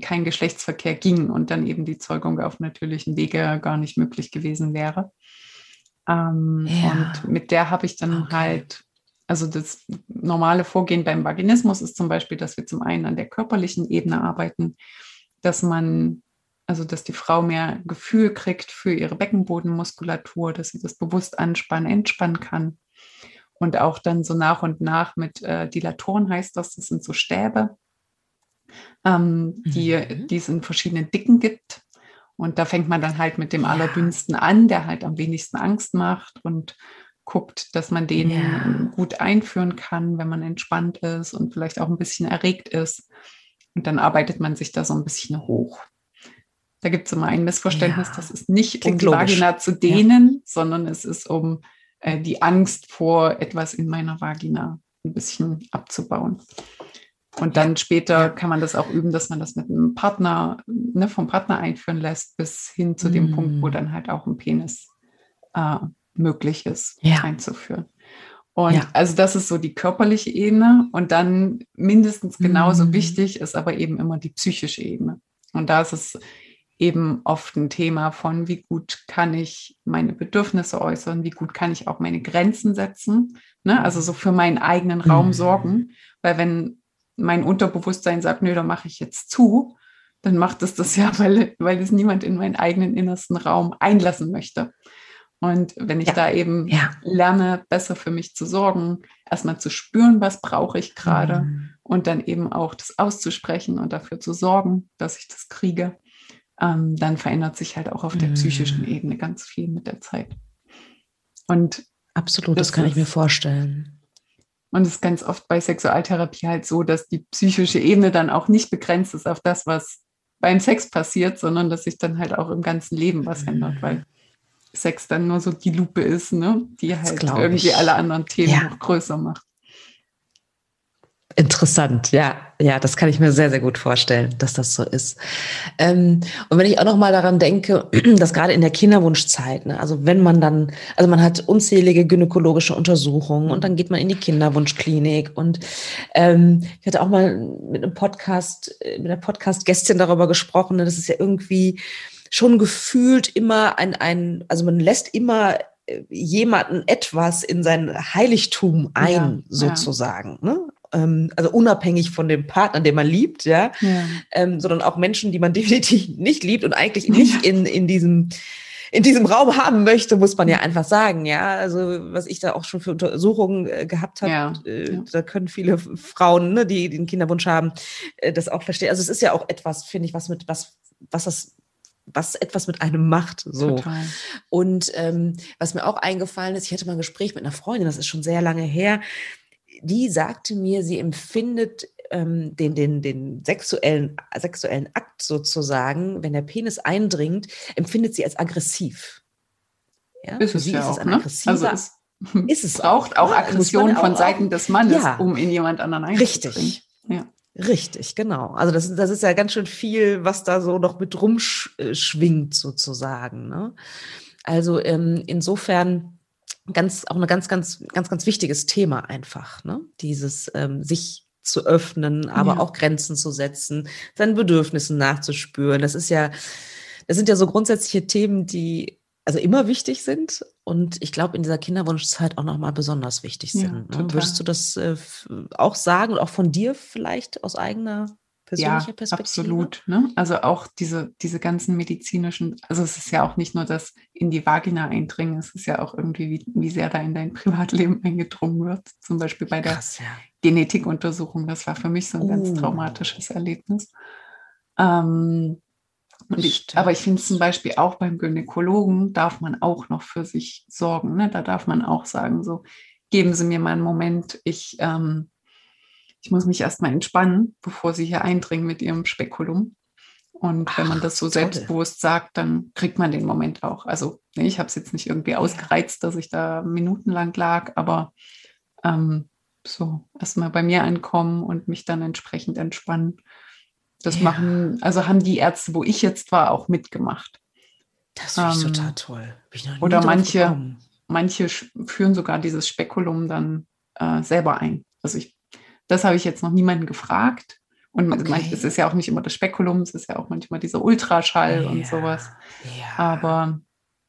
B: kein Geschlechtsverkehr ging und dann eben die Zeugung auf natürlichen Wege gar nicht möglich gewesen wäre. Ähm, ja. Und mit der habe ich dann okay. halt, also das normale Vorgehen beim Vaginismus ist zum Beispiel, dass wir zum einen an der körperlichen Ebene arbeiten, dass man, also dass die Frau mehr Gefühl kriegt für ihre Beckenbodenmuskulatur, dass sie das bewusst anspannen, entspannen kann. Und auch dann so nach und nach mit äh, Dilatoren heißt das, das sind so Stäbe, ähm, die, mhm. die es in verschiedenen Dicken gibt. Und da fängt man dann halt mit dem ja. allerdünnsten an, der halt am wenigsten Angst macht und guckt, dass man den ja. gut einführen kann, wenn man entspannt ist und vielleicht auch ein bisschen erregt ist. Und dann arbeitet man sich da so ein bisschen hoch. Da gibt es immer ein Missverständnis, ja. das ist nicht um die. Vagina zu dehnen, ja. sondern es ist um äh, die Angst vor etwas in meiner Vagina ein bisschen abzubauen. Und dann später kann man das auch üben, dass man das mit einem Partner, ne, vom Partner einführen lässt, bis hin zu dem mm. Punkt, wo mm. dann halt auch ein Penis äh, möglich ist, ja. einzuführen. Und ja. also das ist so die körperliche Ebene. Und dann mindestens genauso mm. wichtig ist aber eben immer die psychische Ebene. Und da ist es eben oft ein Thema von, wie gut kann ich meine Bedürfnisse äußern, wie gut kann ich auch meine Grenzen setzen, ne? also so für meinen eigenen Raum mm. sorgen. Weil wenn mein Unterbewusstsein sagt, nö, da mache ich jetzt zu, dann macht es das ja, <laughs> weil, weil es niemand in meinen eigenen innersten Raum einlassen möchte. Und wenn ich ja. da eben ja. lerne, besser für mich zu sorgen, erstmal zu spüren, was brauche ich gerade mhm. und dann eben auch das auszusprechen und dafür zu sorgen, dass ich das kriege, ähm, dann verändert sich halt auch auf der mhm. psychischen Ebene ganz viel mit der Zeit.
A: Und absolut, das, das kann ist, ich mir vorstellen.
B: Und es ist ganz oft bei Sexualtherapie halt so, dass die psychische Ebene dann auch nicht begrenzt ist auf das, was beim Sex passiert, sondern dass sich dann halt auch im ganzen Leben was ändert, weil Sex dann nur so die Lupe ist, ne? die halt irgendwie ich. alle anderen Themen ja. noch größer macht.
A: Interessant, ja, ja, das kann ich mir sehr, sehr gut vorstellen, dass das so ist. Ähm, und wenn ich auch noch mal daran denke, <clears throat> dass gerade in der Kinderwunschzeit, ne, also wenn man dann, also man hat unzählige gynäkologische Untersuchungen und dann geht man in die Kinderwunschklinik und ähm, ich hatte auch mal mit einem Podcast, äh, mit einer Podcast-Gästin darüber gesprochen, ne, das ist ja irgendwie schon gefühlt immer ein, ein, also man lässt immer äh, jemanden etwas in sein Heiligtum ein, ja, sozusagen. Ja. Ne? Ähm, also unabhängig von dem Partner, den man liebt, ja, ja. Ähm, sondern auch Menschen, die man <laughs> definitiv nicht liebt und eigentlich nicht in, in diesem in diesem Raum haben möchte, muss man ja einfach sagen, ja. Also was ich da auch schon für Untersuchungen äh, gehabt habe, ja, äh, ja. da können viele Frauen, ne, die, die den Kinderwunsch haben, äh, das auch verstehen. Also es ist ja auch etwas, finde ich, was mit was was das was etwas mit einem macht. So. Total. Und ähm, was mir auch eingefallen ist, ich hatte mal ein Gespräch mit einer Freundin, das ist schon sehr lange her, die sagte mir, sie empfindet ähm, den, den, den sexuellen, sexuellen Akt sozusagen, wenn der Penis eindringt, empfindet sie als aggressiv.
B: Ja? Ist es ja ist auch, ne? Also es <laughs> ist es braucht auch, auch Aggression von Seiten des Mannes, ja. um in jemand anderen einzudringen.
A: Richtig. Ja. Richtig, genau. Also das, das ist ja ganz schön viel, was da so noch mit rumschwingt sozusagen. Ne? Also ähm, insofern ganz, auch ein ganz, ganz, ganz, ganz wichtiges Thema einfach, ne? Dieses ähm, sich zu öffnen, aber ja. auch Grenzen zu setzen, seinen Bedürfnissen nachzuspüren. Das ist ja, das sind ja so grundsätzliche Themen, die also immer wichtig sind und ich glaube in dieser Kinderwunschzeit auch nochmal besonders wichtig sind. Ja, ne? Würdest du das äh, auch sagen und auch von dir vielleicht aus eigener persönlicher ja, Perspektive?
B: Absolut. Ne? Also auch diese, diese ganzen medizinischen, also es ist ja auch nicht nur das in die Vagina eindringen, es ist ja auch irgendwie, wie, wie sehr da in dein Privatleben <laughs> eingedrungen wird. Zum Beispiel bei der Krass, ja. Genetikuntersuchung. Das war für mich so ein oh. ganz traumatisches Erlebnis. Ähm, ich, aber ich finde zum Beispiel auch beim Gynäkologen darf man auch noch für sich sorgen. Ne? Da darf man auch sagen, so, geben Sie mir mal einen Moment, ich ähm, ich muss mich erstmal entspannen, bevor sie hier eindringen mit ihrem Spekulum. Und Ach, wenn man das so toll. selbstbewusst sagt, dann kriegt man den Moment auch. Also nee, ich habe es jetzt nicht irgendwie ausgereizt, dass ich da minutenlang lag, aber ähm, so erstmal bei mir ankommen und mich dann entsprechend entspannen. Das ja. machen, also haben die Ärzte, wo ich jetzt war, auch mitgemacht.
A: Das finde ich ähm, total toll.
B: oder manche, manche führen sogar dieses Spekulum dann äh, selber ein. Also ich das habe ich jetzt noch niemanden gefragt. Und okay. es ist ja auch nicht immer das Spekulum, es ist ja auch manchmal dieser Ultraschall ja, und sowas. Ja. Aber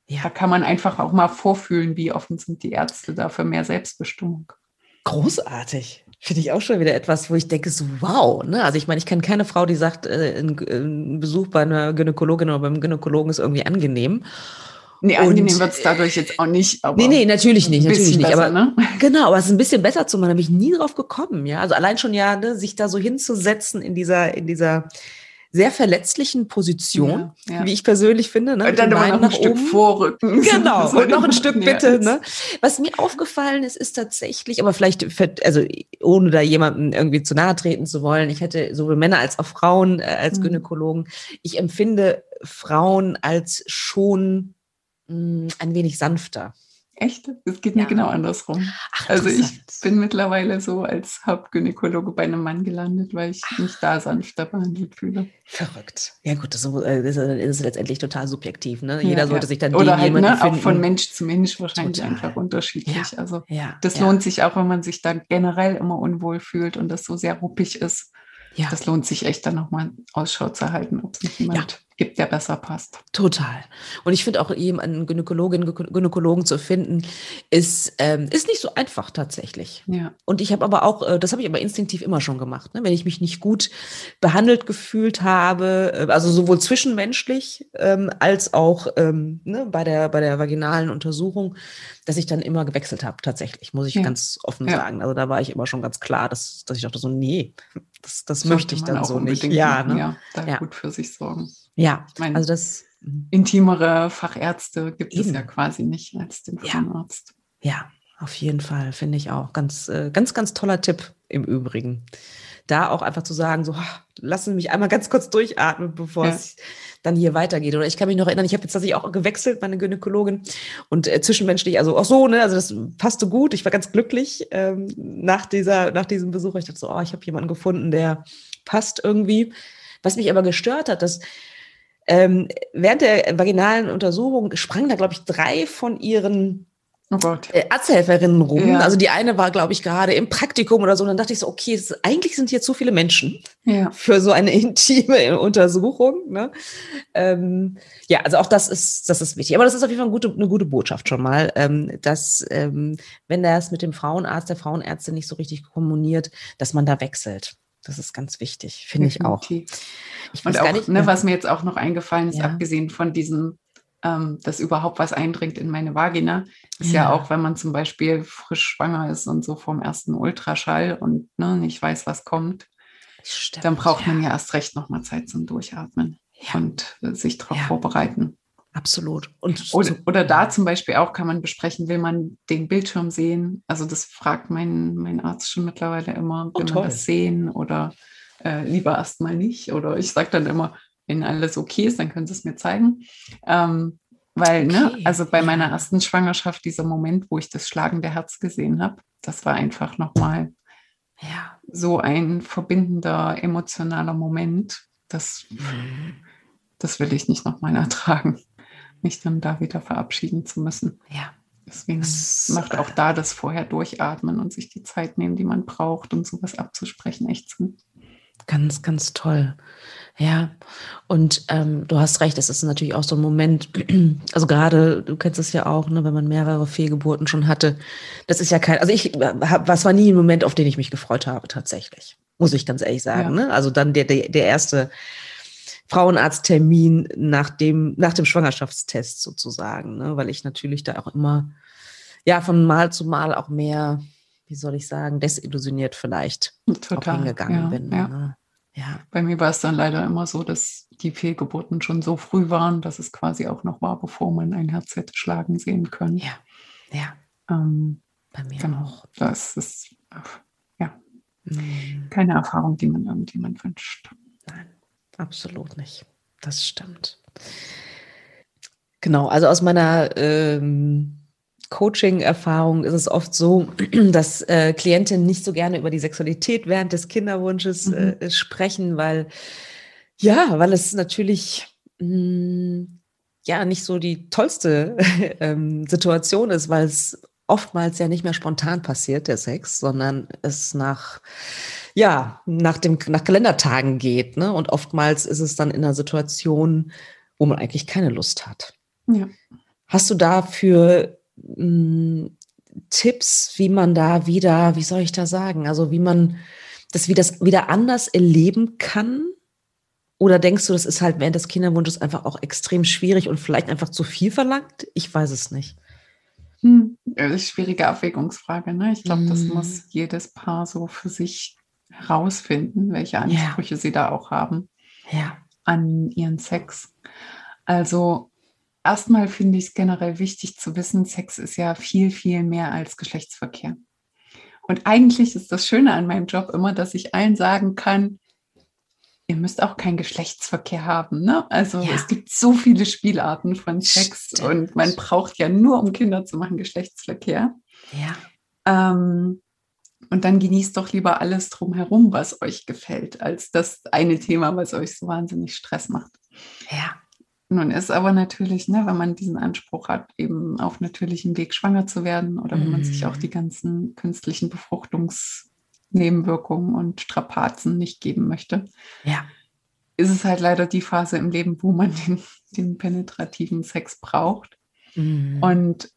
B: ja. da kann man einfach auch mal vorfühlen, wie offen sind die Ärzte da für mehr Selbstbestimmung.
A: Großartig. Finde ich auch schon wieder etwas, wo ich denke, so wow. Ne? Also ich meine, ich kenne keine Frau, die sagt, äh, ein, ein Besuch bei einer Gynäkologin oder beim Gynäkologen ist irgendwie angenehm.
B: Nee, angenehm wird es dadurch jetzt auch nicht.
A: Aber nee, nee, natürlich nicht, natürlich nicht. Besser, aber ne? <laughs> genau, aber es ist ein bisschen besser zu machen, da bin ich nie drauf gekommen, ja. Also allein schon ja, ne, sich da so hinzusetzen in dieser, in dieser sehr verletzlichen Position, ja, ja. wie ich persönlich finde. Ne?
B: Und dann immer noch ein Stück oben. vorrücken. <laughs> <laughs>
A: Genau, und noch ein Stück bitte. Ne? Was mir aufgefallen ist, ist tatsächlich, aber vielleicht, also ohne da jemandem irgendwie zu nahe treten zu wollen, ich hätte sowohl Männer als auch Frauen äh, als mhm. Gynäkologen, ich empfinde Frauen als schon mh, hm, ein wenig sanfter.
B: Echt? Es geht mir genau andersrum. Ach, also ich bin mittlerweile so als Hauptgynäkologe bei einem Mann gelandet, weil ich Ach. mich da sanfter behandelt fühle.
A: Verrückt. Ja gut, das ist, ist letztendlich total subjektiv. Ne? Jeder ja, sollte
B: ja.
A: sich dann
B: Oder halt, ne, auch von Mensch zu Mensch wahrscheinlich total. einfach unterschiedlich. Also das lohnt sich auch, wenn man sich dann generell immer unwohl fühlt und das so sehr ruppig ist. Ja. Das lohnt sich echt dann nochmal Ausschau zu halten, ob es nicht jemand gibt, der besser passt.
A: Total. Und ich finde auch eben einen Gynäkologin, Gynäkologen zu finden, ist, ähm, ist nicht so einfach tatsächlich. Ja. Und ich habe aber auch, äh, das habe ich aber instinktiv immer schon gemacht, ne? wenn ich mich nicht gut behandelt gefühlt habe, äh, also sowohl zwischenmenschlich ähm, als auch ähm, ne, bei, der, bei der vaginalen Untersuchung, dass ich dann immer gewechselt habe, tatsächlich, muss ich ja. ganz offen ja. sagen. Also da war ich immer schon ganz klar, dass, dass ich dachte so, nee, das, das möchte ich dann so nicht.
B: Ja, ne? ja, da ja. gut für sich sorgen.
A: Ja, meine, also das.
B: Mhm. Intimere Fachärzte gibt eben. es ja quasi nicht als den Frauenarzt.
A: Ja. ja, auf jeden Fall, finde ich auch. Ganz, äh, ganz, ganz toller Tipp im Übrigen. Da auch einfach zu sagen, so, lassen Sie mich einmal ganz kurz durchatmen, bevor ja. es dann hier weitergeht. Oder ich kann mich noch erinnern, ich habe jetzt tatsächlich auch gewechselt, meine Gynäkologin. Und äh, zwischenmenschlich, also auch so, ne, also das passte gut. Ich war ganz glücklich ähm, nach, dieser, nach diesem Besuch. Ich dachte so, oh, ich habe jemanden gefunden, der passt irgendwie. Was mich aber gestört hat, dass ähm, während der vaginalen Untersuchung sprangen da, glaube ich, drei von ihren oh äh, Arzthelferinnen rum. Ja. Also die eine war, glaube ich, gerade im Praktikum oder so. Und dann dachte ich so, okay, es, eigentlich sind hier zu viele Menschen ja. für so eine <laughs> intime Untersuchung. Ne? Ähm, ja, also auch das ist, das ist wichtig. Aber das ist auf jeden Fall eine gute, eine gute Botschaft schon mal, ähm, dass ähm, wenn das mit dem Frauenarzt, der Frauenärztin nicht so richtig kommuniert, dass man da wechselt. Das ist ganz wichtig, finde ich auch. Ich
B: und auch, nicht, ne, was mir jetzt auch noch eingefallen ist, ja. abgesehen von diesem, ähm, dass überhaupt was eindringt in meine Vagina, ist ja. ja. auch, wenn man zum Beispiel frisch schwanger ist und so vom ersten Ultraschall und ne, nicht weiß, was kommt, Stimmt, dann braucht ja. man ja erst recht nochmal Zeit zum Durchatmen und äh, sich darauf vorbereiten.
A: Absolut.
B: Und oder, oder, da zum Beispiel auch kann man besprechen, will man den Bildschirm sehen? Also das fragt mein, mein Arzt schon mittlerweile immer, oh, will oh, man das sehen oder äh, lieber erstmal nicht? Oder ich sage dann immer, wenn alles okay ist, dann können Sie es mir zeigen. Ähm, weil, ne, okay. ne, also bei meiner ersten Schwangerschaft, dieser Moment, wo ich das schlagende Herz gesehen habe, das war einfach nochmal ja. so ein verbindender, emotionaler Moment. Das, mhm. das will ich nicht nochmal ertragen mich dann da wieder verabschieden zu müssen.
A: Ja.
B: Deswegen das macht auch da das vorher durchatmen und sich die Zeit nehmen, die man braucht, um sowas abzusprechen, echt Sinn.
A: Ganz, ganz toll. Ja, und ähm, du hast recht, es ist natürlich auch so ein Moment, <clears throat> also gerade, du kennst es ja auch, ne, wenn man mehrere Fehlgeburten schon hatte, das ist ja kein, also ich, hab, was war nie ein Moment, auf den ich mich gefreut habe, tatsächlich, muss ich ganz ehrlich sagen. Ja. Ne? Also dann der, der, der erste Frauenarzttermin nach dem, nach dem Schwangerschaftstest sozusagen, ne? weil ich natürlich da auch immer, ja, von Mal zu Mal auch mehr, wie soll ich sagen, desillusioniert vielleicht Total, hingegangen ja, bin. Ja. Ne?
B: ja. Bei mir war es dann leider immer so, dass die Fehlgeburten schon so früh waren, dass es quasi auch noch war, bevor man ein Herz hätte schlagen sehen können.
A: Ja, ja.
B: Ähm, Bei mir genau. auch. Das ist, ja, mhm. keine Erfahrung, die man irgendjemand wünscht.
A: Absolut nicht. Das stimmt. Genau, also aus meiner ähm, Coaching-Erfahrung ist es oft so, <clears throat> dass äh, Klientinnen nicht so gerne über die Sexualität während des Kinderwunsches mhm. äh, sprechen, weil ja, weil es natürlich mh, hm, ja nicht so die tollste <laughs> ähm, Situation ist, weil es oftmals ja nicht mehr spontan passiert, der Sex, sondern es nach ja, nach dem, nach Kalendertagen geht, ne? Und oftmals ist es dann in einer Situation, wo man eigentlich keine Lust hat. Ja. Hast du dafür mh, Tipps, wie man da wieder, wie soll ich da sagen, also wie man das, wie das wieder anders erleben kann? Oder denkst du, das ist halt während des Kinderwunsches einfach auch extrem schwierig und vielleicht einfach zu viel verlangt? Ich weiß es nicht.
B: Hm, das ist eine schwierige Abwägungsfrage. Ne? Ich glaube, das hm. muss jedes Paar so für sich herausfinden, welche Ansprüche ja. sie da auch haben
A: ja.
B: an ihren Sex. Also erstmal finde ich es generell wichtig zu wissen, Sex ist ja viel, viel mehr als Geschlechtsverkehr. Und eigentlich ist das Schöne an meinem Job immer, dass ich allen sagen kann, ihr müsst auch keinen Geschlechtsverkehr haben. Ne? Also ja. es gibt so viele Spielarten von Sex Stimmt. und man braucht ja nur, um Kinder zu machen, Geschlechtsverkehr.
A: Ja.
B: Ähm, und dann genießt doch lieber alles drumherum, was euch gefällt, als das eine Thema, was euch so wahnsinnig Stress macht.
A: Ja.
B: Nun ist aber natürlich, ne, wenn man diesen Anspruch hat, eben auf natürlichem Weg schwanger zu werden oder wenn man sich auch die mhm. ganzen künstlichen Befruchtungsnebenwirkungen und Strapazen nicht geben möchte,
A: ja.
B: ist es halt leider die Phase im Leben, wo man <laughs> den, den penetrativen Sex braucht. Mhm. Und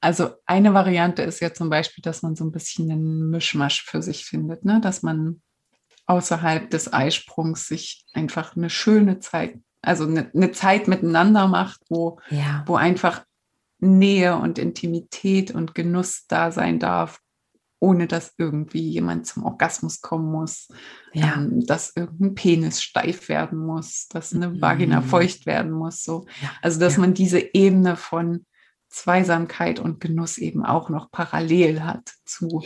B: also eine Variante ist ja zum Beispiel, dass man so ein bisschen einen Mischmasch für sich findet, ne? dass man außerhalb des Eisprungs sich einfach eine schöne Zeit also eine, eine Zeit miteinander macht, wo,
A: ja.
B: wo einfach Nähe und Intimität und Genuss da sein darf, ohne dass irgendwie jemand zum Orgasmus kommen muss,
A: ja.
B: ähm, dass irgendein Penis steif werden muss, dass eine Vagina mhm. feucht werden muss. So.
A: Ja.
B: Also dass ja. man diese Ebene von Zweisamkeit und Genuss eben auch noch parallel hat zu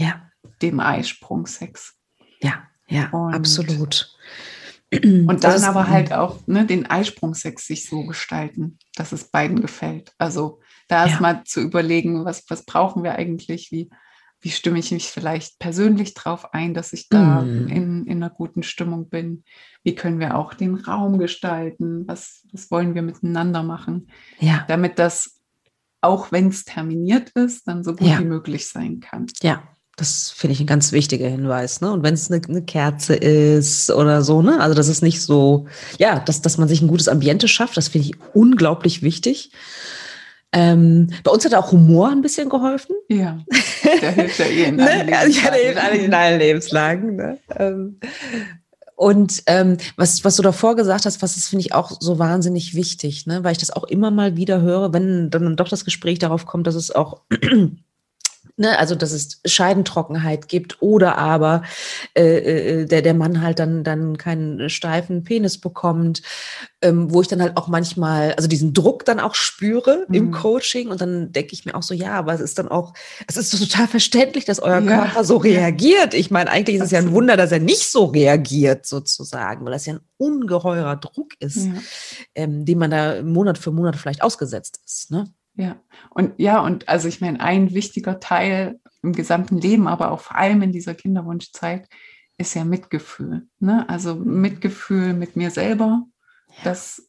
B: dem Eisprungsex.
A: Ja, ja, und absolut. <clears throat>
B: Und dann aber halt auch ne, den Eisprungsex sich so gestalten, dass es beiden gefällt. Also da erstmal zu überlegen, was, was brauchen wir eigentlich, wie, wie stimme ich mich vielleicht persönlich darauf ein, dass ich da mm. in, in einer guten Stimmung bin. Wie können wir auch den Raum gestalten? Was, was wollen wir miteinander machen?
A: Ja.
B: Damit das, auch wenn es terminiert ist, dann so gut ja. wie möglich sein kann.
A: Ja, das finde ich ein ganz wichtiger Hinweis. Ne? Und wenn es eine, eine, Kerze ist oder so, ne? Also das ist nicht so, ja, dass, dass man sich ein gutes Ambiente schafft, das finde ich unglaublich wichtig. Ähm, bei uns hat auch Humor ein bisschen geholfen.
B: Ja, der hilft ja eh in <laughs> allen ne?
A: Ja, der hilft in allen Lebenslagen. Ne? Ähm, und ähm, was, was du davor gesagt hast, was ist, finde ich, auch so wahnsinnig wichtig, ne? weil ich das auch immer mal wieder höre, wenn dann doch das Gespräch darauf kommt, dass es auch ne, also dass es Scheidentrockenheit gibt oder aber äh, äh, der, der Mann halt dann, dann keinen steifen Penis bekommt, ähm, wo ich dann halt auch manchmal, also diesen Druck dann auch spüre mhm. im Coaching und dann denke ich mir auch so, ja, aber es ist dann auch, es ist total verständlich, dass euer ja. Körper so reagiert. Ich meine, eigentlich ist es ja ein Wunder, dass er nicht so reagiert sozusagen, weil das ja ein ungeheurer Druck ist, ja. ähm, den man da Monat für Monat vielleicht ausgesetzt ist. Ne?
B: Ja, und ja, und also ich meine, ein wichtiger Teil im gesamten Leben, aber auch vor allem in dieser Kinderwunschzeit, ist ja Mitgefühl. Ne? Also Mitgefühl mit mir selber, ja. dass,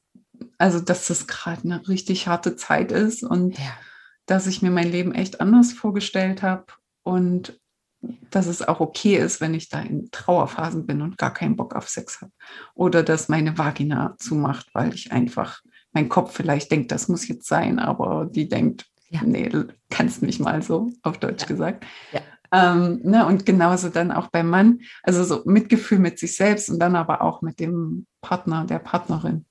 B: also dass das gerade eine richtig harte Zeit ist und ja. dass ich mir mein Leben echt anders vorgestellt habe und dass es auch okay ist, wenn ich da in Trauerphasen bin und gar keinen Bock auf Sex habe. Oder dass meine Vagina zumacht, weil ich einfach mein Kopf vielleicht denkt, das muss jetzt sein, aber die denkt, ja. nee, kannst nicht mal so, auf Deutsch ja. gesagt. Ja. Ähm, ne, und genauso dann auch beim Mann, also so Mitgefühl mit sich selbst und dann aber auch mit dem Partner, der Partnerin.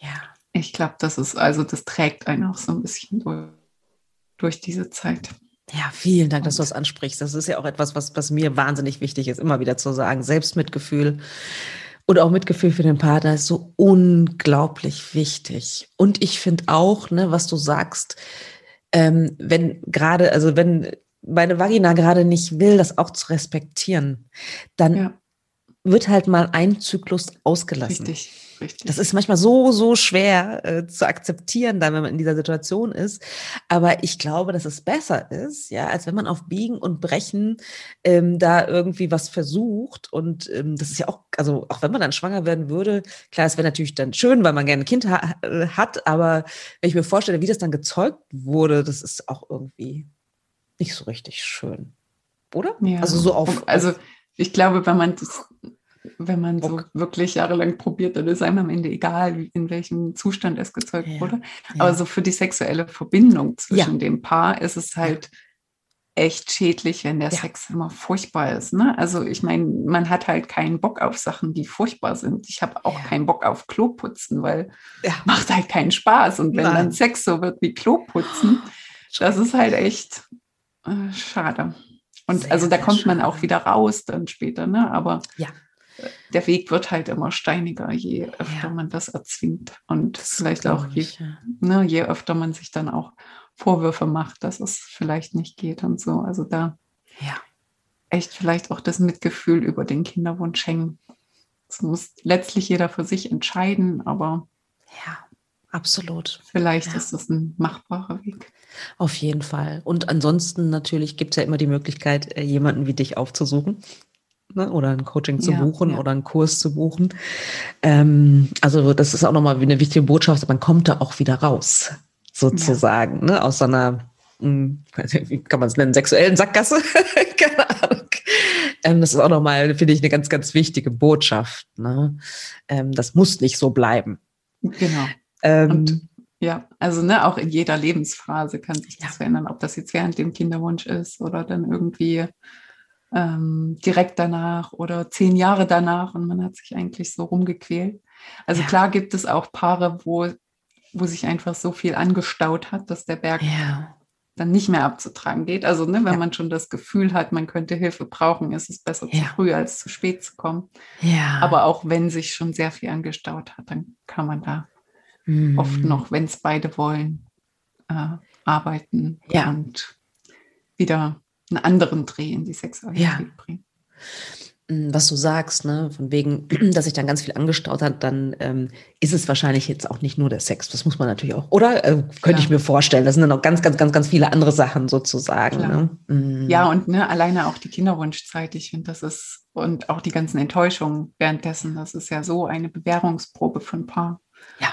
A: Ja.
B: Ich glaube, das ist, also das trägt einen auch so ein bisschen durch, durch diese Zeit.
A: Ja, vielen Dank, dass du das ansprichst. Das ist ja auch etwas, was, was mir wahnsinnig wichtig ist, immer wieder zu sagen. Selbstmitgefühl und auch Mitgefühl für den Partner ist so unglaublich wichtig. Und ich finde auch, ne, was du sagst, ähm, wenn gerade, also wenn meine Vagina gerade nicht will, das auch zu respektieren, dann ja. wird halt mal ein Zyklus ausgelassen.
B: Richtig. Richtig.
A: Das ist manchmal so, so schwer äh, zu akzeptieren, dann, wenn man in dieser Situation ist. Aber ich glaube, dass es besser ist, ja, als wenn man auf Biegen und Brechen ähm, da irgendwie was versucht. Und ähm, das ist ja auch, also auch wenn man dann schwanger werden würde, klar, es wäre natürlich dann schön, weil man gerne ein Kind ha äh, hat, aber wenn ich mir vorstelle, wie das dann gezeugt wurde, das ist auch irgendwie nicht so richtig schön. Oder?
B: Ja. Also so auf. Also ich glaube, wenn man das wenn man so wirklich jahrelang probiert, dann ist einem am Ende egal, in welchem Zustand es gezeugt
A: Ja,
B: wurde.
A: ja.
B: Aber so für die sexuelle Verbindung zwischen
A: Ja.
B: dem Paar ist es halt echt schädlich, wenn der
A: Ja.
B: Sex immer furchtbar ist. Ne? Also ich meine, man hat halt keinen Bock auf Sachen, die furchtbar sind. Ich habe auch
A: Ja.
B: keinen Bock auf Kloputzen, weil
A: Ja.
B: macht halt keinen Spaß. Und wenn
A: Nein.
B: dann Sex so wird wie Kloputzen, das ist halt echt äh, schade. Und
A: Sehr,
B: also da kommt man
A: schade.
B: auch wieder raus dann später, ne? Aber
A: Ja.
B: Der Weg wird halt immer steiniger, je öfter
A: Ja.
B: man das erzwingt. Und
A: Das
B: vielleicht auch je,
A: ich, ja.
B: ne, je öfter man sich dann auch Vorwürfe macht, dass es vielleicht nicht geht und so. Also da
A: Ja.
B: echt vielleicht auch das Mitgefühl über den Kinderwunsch hängen. Das muss letztlich jeder für sich entscheiden, aber
A: ja, absolut.
B: vielleicht
A: Ja.
B: ist das ein machbarer Weg.
A: Auf jeden Fall. Und ansonsten natürlich gibt es ja immer die Möglichkeit, äh, jemanden wie dich aufzusuchen. Ne? Oder ein Coaching zu
B: Ja,
A: buchen
B: ja.
A: oder einen Kurs zu buchen. Ähm, also das ist auch nochmal eine wichtige Botschaft, man kommt da auch wieder raus, sozusagen, ne? aus so einer, mh, wie kann man es nennen, sexuellen Sackgasse? <laughs> Keine Ahnung. Ähm, das ist auch nochmal, finde ich, eine ganz, ganz wichtige Botschaft. Ne? Ähm, das muss nicht so bleiben.
B: Genau.
A: Ähm,
B: Und ja, also ne, auch in jeder Lebensphase kann sich das
A: Ja.
B: verändern, ob das jetzt während dem Kinderwunsch ist oder dann irgendwie ähm, direkt danach oder zehn Jahre danach und man hat sich eigentlich so rumgequält. Also
A: Ja.
B: klar gibt es auch Paare, wo, wo sich einfach so viel angestaut hat, dass der Berg
A: ja,
B: dann nicht mehr abzutragen geht. Also ne, wenn
A: Ja.
B: man schon das Gefühl hat, man könnte Hilfe brauchen, ist es besser zu früh als zu spät zu kommen. Aber auch wenn sich schon sehr viel angestaut hat, dann kann man da
A: Mhm.
B: oft noch, wenn es beide wollen, äh, arbeiten
A: Ja.
B: und wieder einen anderen Dreh in die Sexualität
A: Ja.
B: bringen.
A: Mm, was du sagst, ne, von wegen, <clears throat> dass sich dann ganz viel angestaut hat, dann ähm, ist es wahrscheinlich jetzt auch nicht nur der Sex. Das muss man natürlich auch, oder? Äh, könnte
B: Klar.
A: ich mir vorstellen. Das sind dann noch ganz, ganz, ganz, ganz viele andere Sachen sozusagen. Ne? Mm.
B: Ja, und ne, alleine auch die Kinderwunschzeit, ich finde, das ist, und auch die ganzen Enttäuschungen währenddessen, das ist ja so eine Bewährungsprobe für ein Paar.
A: Ja.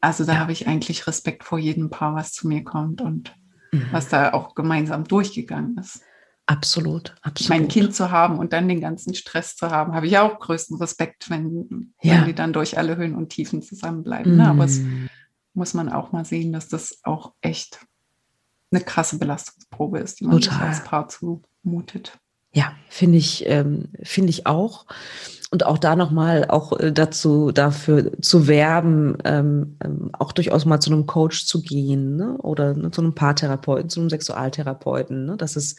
B: Also da
A: Ja.
B: habe ich eigentlich Respekt vor jedem Paar, was zu mir kommt und
A: Mhm.
B: was da auch gemeinsam durchgegangen ist.
A: Absolut, absolut.
B: Ich meine, ein Kind zu haben und dann den ganzen Stress zu haben, habe ich auch größten Respekt, wenn,
A: Ja.
B: wenn die dann durch alle Höhen und Tiefen zusammenbleiben. Ne? Aber es
A: Mm.
B: muss man auch mal sehen, dass das auch echt eine krasse Belastungsprobe ist, die man sich als Paar zumutet.
A: Ja, finde ich, ähm, finde ich auch. Und auch da nochmal auch äh, dazu, dafür zu werben, ähm, ähm, auch durchaus mal zu einem Coach zu gehen, ne? oder ne, zu einem Paartherapeuten, zu einem Sexualtherapeuten, ne? dass es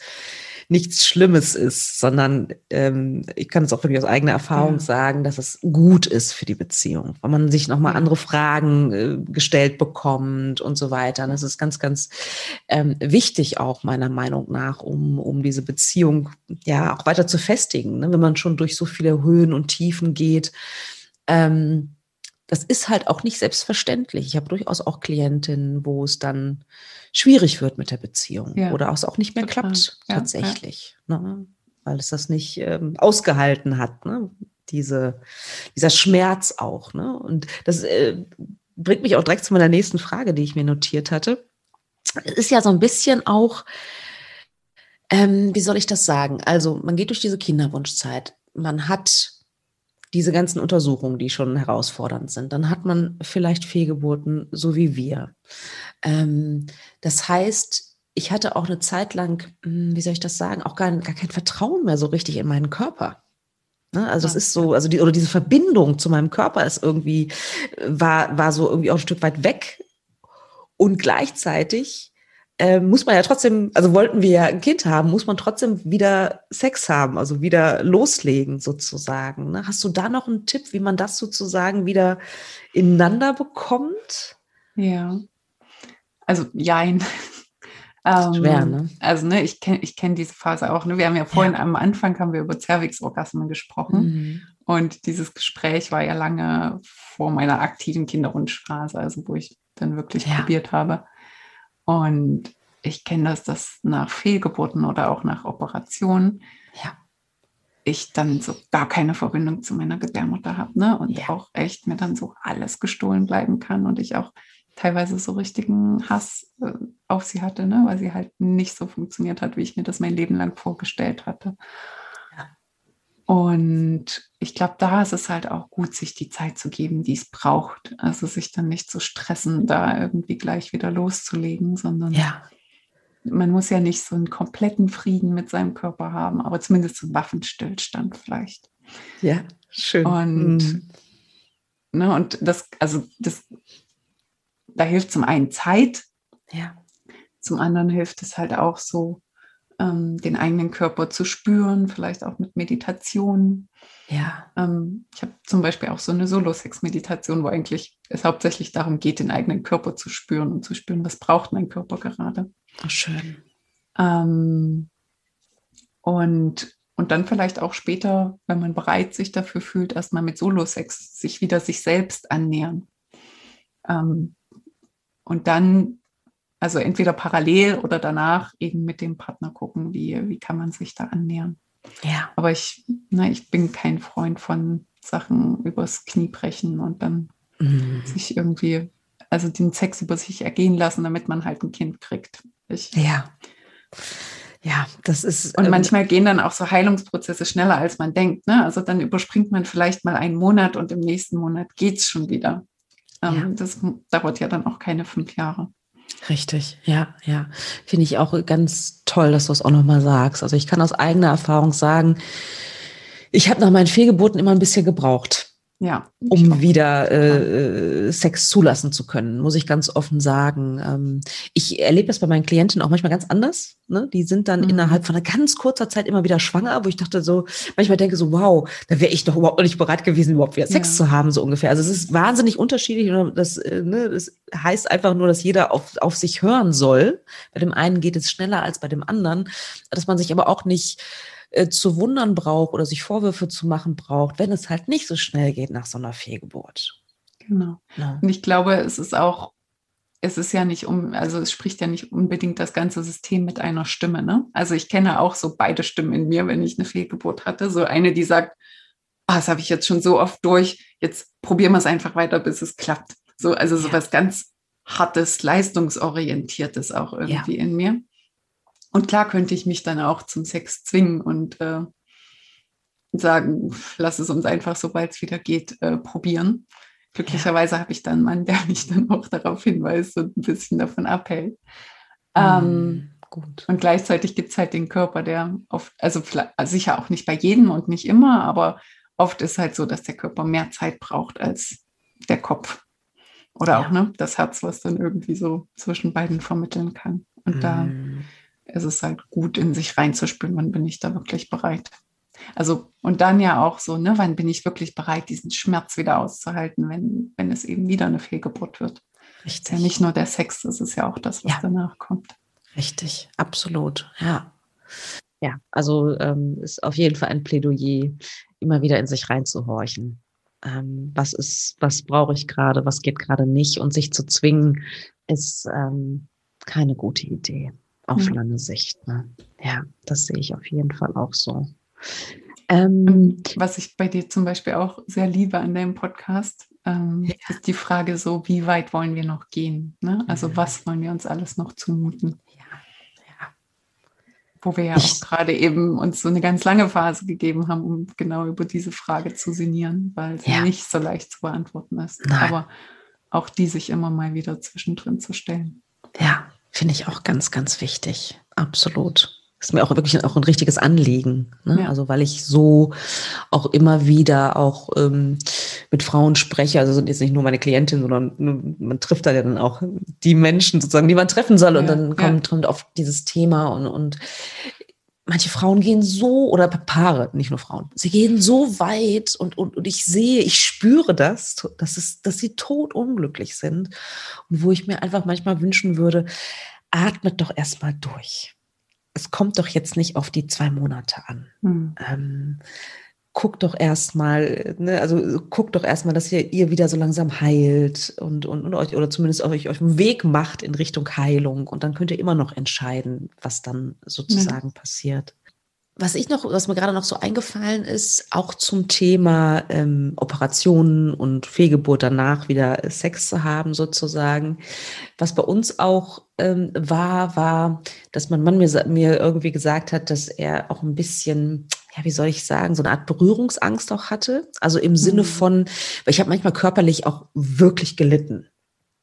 A: nichts Schlimmes ist, sondern ähm, ich kann es auch wirklich aus eigener Erfahrung
B: Ja.
A: sagen, dass es gut ist für die Beziehung, weil man sich nochmal andere Fragen äh, gestellt bekommt und so weiter. Und das ist ganz, ganz ähm, wichtig auch meiner Meinung nach, um, um diese Beziehung ja auch weiter zu festigen, ne? wenn man schon durch so viele Höhen und Tiefen geht. Ähm, das ist halt auch nicht selbstverständlich. Ich habe durchaus auch Klientinnen, wo es dann schwierig wird mit der Beziehung
B: Ja,
A: oder es auch nicht mehr
B: total.
A: klappt
B: Ja,
A: tatsächlich, Ne? weil es das nicht ähm, ausgehalten hat, ne? Diese, dieser Schmerz auch. Ne? Und das äh, bringt mich auch direkt zu meiner nächsten Frage, die ich mir notiert hatte. Es ist ja so ein bisschen auch, ähm, wie soll ich das sagen? Also man geht durch diese Kinderwunschzeit, man hat diese ganzen Untersuchungen, die schon herausfordernd sind. Dann hat man vielleicht Fehlgeburten, so wie wir. Ähm, das heißt, ich hatte auch eine Zeit lang, hm, wie soll ich das sagen, auch gar, gar kein Vertrauen mehr so richtig in meinen Körper. Ne? Also es
B: Ah,
A: ist so, also die, oder diese Verbindung zu meinem Körper ist irgendwie, äh, war, war so irgendwie auch ein Stück weit weg. Und gleichzeitig äh, muss man ja trotzdem, also wollten wir ja ein Kind haben, muss man trotzdem wieder Sex haben, also wieder loslegen sozusagen. Ne? Hast du da noch einen Tipp, wie man das sozusagen wieder ineinander bekommt?
B: Ja. Also jein. <laughs>
A: Schwer,
B: Ähm,
A: ne?
B: Also ne, ich kenne ich kenn diese Phase auch. Ne? Wir haben ja vorhin am Anfang haben wir über Cervix-Orgasmen gesprochen.
A: Mhm.
B: Und dieses Gespräch war ja lange vor meiner aktiven Kinderwunschphase, also wo ich dann wirklich
A: Ja.
B: probiert habe. Und ich kenne das, dass nach Fehlgeburten oder auch nach Operationen
A: Ja.
B: ich dann so gar keine Verbindung zu meiner Gebärmutter habe. Ne? Und
A: Ja.
B: auch echt mir dann so alles gestohlen bleiben kann und ich auch teilweise so richtigen Hass äh, auf sie hatte, ne? weil sie halt nicht so funktioniert hat, wie ich mir das mein Leben lang vorgestellt hatte.
A: Ja.
B: Und ich glaube, da ist es halt auch gut, sich die Zeit zu geben, die es braucht. Also sich dann nicht zu stressen, da irgendwie gleich wieder loszulegen, sondern
A: Ja.
B: man muss ja nicht so einen kompletten Frieden mit seinem Körper haben, aber zumindest so einen Waffenstillstand vielleicht.
A: Ja, schön.
B: Und,
A: Mhm.
B: ne, und das, also das, da hilft zum einen Zeit,
A: Ja.
B: zum anderen hilft es halt auch so, ähm, den eigenen Körper zu spüren, vielleicht auch mit Meditation.
A: Ja.
B: Ähm, ich habe zum Beispiel auch so eine Solo-Sex-Meditation, wo eigentlich es hauptsächlich darum geht, den eigenen Körper zu spüren und zu spüren, was braucht mein Körper gerade.
A: Oh, schön.
B: Ähm, und, und dann vielleicht auch später, wenn man bereit sich dafür fühlt, erstmal mit Solo-Sex sich wieder sich selbst annähern. Ähm, und dann, also entweder parallel oder danach eben mit dem Partner gucken, wie, wie kann man sich da annähern.
A: Ja.
B: Aber ich, na, ich bin kein Freund von Sachen übers Knie brechen und dann
A: Mhm.
B: sich irgendwie, also den Sex über sich ergehen lassen, damit man halt ein Kind kriegt. Ich,
A: Ja. Ja, das ist.
B: Und
A: ähm,
B: manchmal gehen dann auch so Heilungsprozesse schneller, als man denkt. Ne? Also dann überspringt man vielleicht mal einen Monat und im nächsten Monat geht es schon wieder. Ähm,
A: Ja.
B: Das dauert ja dann auch keine fünf Jahre.
A: Richtig, ja, ja. Finde ich auch ganz toll, dass du es auch nochmal sagst. Also ich kann aus eigener Erfahrung sagen, ich habe nach meinen Fehlgeburten immer ein bisschen gebraucht,
B: Ja.
A: um wieder äh, Sex zulassen zu können, muss ich ganz offen sagen. Ähm, ich erlebe das bei meinen Klientinnen auch manchmal ganz anders. Ne? Die sind dann
B: Mhm.
A: innerhalb von einer ganz kurzer Zeit immer wieder schwanger, wo ich dachte so, manchmal denke so, wow, da wäre ich doch überhaupt nicht bereit gewesen, überhaupt wieder Sex
B: Ja.
A: zu haben, so ungefähr. Also es ist wahnsinnig unterschiedlich. Und das, äh, ne, das heißt einfach nur, dass jeder auf, auf sich hören soll. Bei dem einen geht es schneller als bei dem anderen, dass man sich aber auch nicht äh, zu wundern braucht oder sich Vorwürfe zu machen braucht, wenn es halt nicht so schnell geht nach so einer Fehlgeburt.
B: Genau.
A: Ja.
B: Und ich glaube, es ist auch, es ist ja nicht um, also es spricht ja nicht unbedingt das ganze System mit einer Stimme. Ne? Also ich kenne auch so beide Stimmen in mir, wenn ich eine Fehlgeburt hatte. So eine, die sagt, ah, das habe ich jetzt schon so oft durch, jetzt probieren wir es einfach weiter, bis es klappt. So, also so
A: Ja.
B: was ganz Hartes, Leistungsorientiertes auch irgendwie
A: Ja.
B: in mir. Und klar könnte ich mich dann auch zum Sex zwingen und äh, sagen, lass es uns einfach, sobald es wieder geht, äh, probieren. Glücklicherweise habe ich dann einen Mann, <laughs> der mich dann auch darauf hinweist und ein bisschen davon abhält. Ähm,
A: Mm, gut.
B: und gleichzeitig gibt es halt den Körper, der oft, also, also sicher auch nicht bei jedem und nicht immer, aber oft ist halt so, dass der Körper mehr Zeit braucht als der Kopf. Oder auch
A: Ja.
B: ne, das Herz, was dann irgendwie so zwischen beiden vermitteln kann. Und da
A: Mm,
B: ist es halt gut, in sich reinzuspüren, wann bin ich da wirklich bereit. Also, und dann ja auch so, ne, wann bin ich wirklich bereit, diesen Schmerz wieder auszuhalten, wenn, wenn es eben wieder eine Fehlgeburt wird. ist
A: richtig.
B: ja nicht nur der Sex, das ist ja auch das, was
A: Ja.
B: danach kommt.
A: Richtig, absolut, ja. Ja, also ähm, ist auf jeden Fall ein Plädoyer, immer wieder in sich reinzuhorchen. Ähm, was ist, was brauche ich gerade, was geht gerade nicht und sich zu zwingen, ist ähm, keine gute Idee auf
B: Ja.
A: lange Sicht. Ne? Ja, das sehe ich auf jeden Fall auch so. Ähm,
B: Und was ich bei dir zum Beispiel auch sehr liebe an deinem Podcast, ähm,
A: Ja.
B: ist die Frage so, wie weit wollen wir noch gehen? Ne? Also
A: Mhm.
B: was wollen wir uns alles noch zumuten?
A: ja, ja,
B: Wo wir ja
A: Ich-
B: auch gerade eben uns so eine ganz lange Phase gegeben haben, um genau über diese Frage zu sinnieren, weil sie
A: Ja.
B: nicht so leicht zu beantworten ist.
A: Nein.
B: Aber auch die sich immer mal wieder zwischendrin zu stellen.
A: ja finde ich auch ganz, ganz wichtig. Absolut. Ist mir auch wirklich auch ein richtiges Anliegen. Ne?
B: Ja.
A: Also weil ich so auch immer wieder auch ähm, mit Frauen spreche. Also sind jetzt nicht nur meine Klientin, sondern man trifft da ja dann auch die Menschen sozusagen, die man treffen soll. Und
B: Ja,
A: dann kommt, kommt auf dieses Thema und, und manche Frauen gehen so, oder Paare, nicht nur Frauen, sie gehen so weit und, und, und ich sehe, ich spüre das, dass, es, dass sie totunglücklich sind. Und wo ich mir einfach manchmal wünschen würde, atmet doch erstmal durch. Es kommt doch jetzt nicht auf die zwei Monate an.
B: Hm.
A: Ähm, guckt doch erstmal, ne, also guckt doch erstmal, dass ihr, ihr wieder so langsam heilt und, und, und euch, oder zumindest euch auf den Weg macht in Richtung Heilung. Und dann könnt ihr immer noch entscheiden, was dann sozusagen passiert. Was ich noch, was mir gerade noch so eingefallen ist, auch zum Thema ähm, Operationen und Fehlgeburt danach wieder Sex zu haben sozusagen. Was bei uns auch ähm, war, war, dass mein Mann mir, mir irgendwie gesagt hat, dass er auch ein bisschen, ja, wie soll ich sagen, so eine Art Berührungsangst auch hatte. Also im Sinne mhm. von, weil ich habe manchmal körperlich auch wirklich gelitten.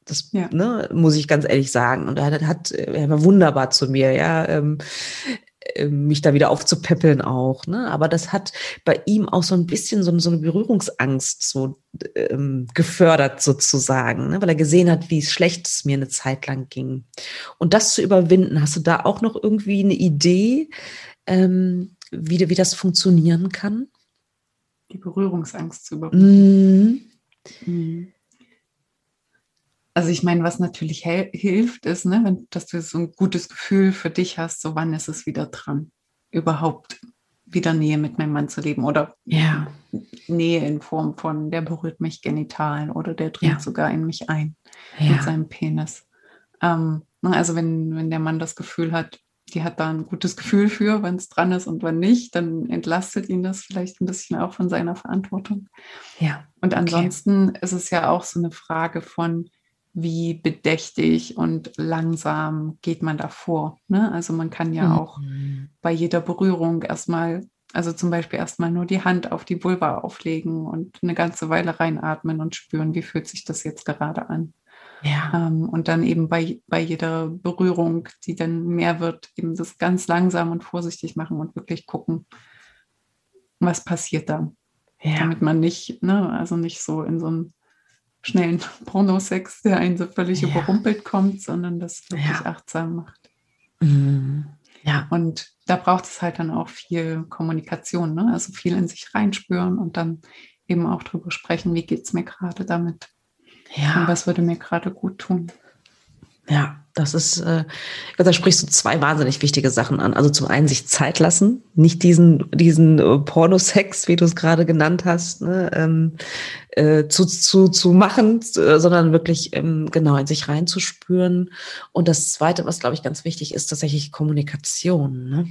A: Das ja. ne, muss ich ganz ehrlich sagen. Und er hat, er war wunderbar zu mir, ja. Ähm, ähm, mich da wieder aufzupäppeln auch. Ne? Aber das hat bei ihm auch so ein bisschen so, so eine Berührungsangst so ähm, gefördert sozusagen, ne? weil er gesehen hat, wie schlecht es mir eine Zeit lang ging. Und das zu überwinden, hast du da auch noch irgendwie eine Idee, ähm, wie, wie das funktionieren kann?
B: Die Berührungsangst zu überwinden. Mm. Mm. Also ich meine, was natürlich hilft, ist, ne, wenn, dass du so ein gutes Gefühl für dich hast, so wann ist es wieder dran, überhaupt wieder Nähe mit meinem Mann zu leben oder ja. Nähe in Form von, der berührt mich genital oder der dringt ja. sogar in mich ein ja. mit seinem Penis. Ähm, ne, also wenn, wenn der Mann das Gefühl hat, die hat da ein gutes Gefühl für, wenn es dran ist und wenn nicht, dann entlastet ihn das vielleicht ein bisschen auch von seiner Verantwortung. Ja. Und ansonsten okay. ist es ja auch so eine Frage von, wie bedächtig und langsam geht man da vor. Ne? Also man kann ja mhm. auch bei jeder Berührung erstmal, also zum Beispiel erstmal nur die Hand auf die Vulva auflegen und eine ganze Weile reinatmen und spüren, wie fühlt sich das jetzt gerade an. Ja. Ähm, und dann eben bei, bei jeder Berührung, die dann mehr wird, eben das ganz langsam und vorsichtig machen und wirklich gucken, was passiert da. Ja. Damit man nicht, ne, also nicht so in so ein schnellen <laughs> Pornosex, der einen so völlig ja. überrumpelt kommt, sondern das wirklich ja. achtsam macht. Mhm. Ja. Und da braucht es halt dann auch viel Kommunikation, ne? also viel in sich reinspüren und dann eben auch drüber sprechen, wie geht es mir gerade damit? Ja. Und was würde mir gerade gut tun?
A: Ja, das ist, äh, da sprichst du zwei wahnsinnig wichtige Sachen an. Also zum einen sich Zeit lassen, nicht diesen, diesen äh, Pornosex, wie du es gerade genannt hast, ne, ähm, äh, zu, zu, zu machen, äh, sondern wirklich ähm, genau in sich reinzuspüren. Und das zweite, was glaube ich ganz wichtig ist, tatsächlich Kommunikation. Ne?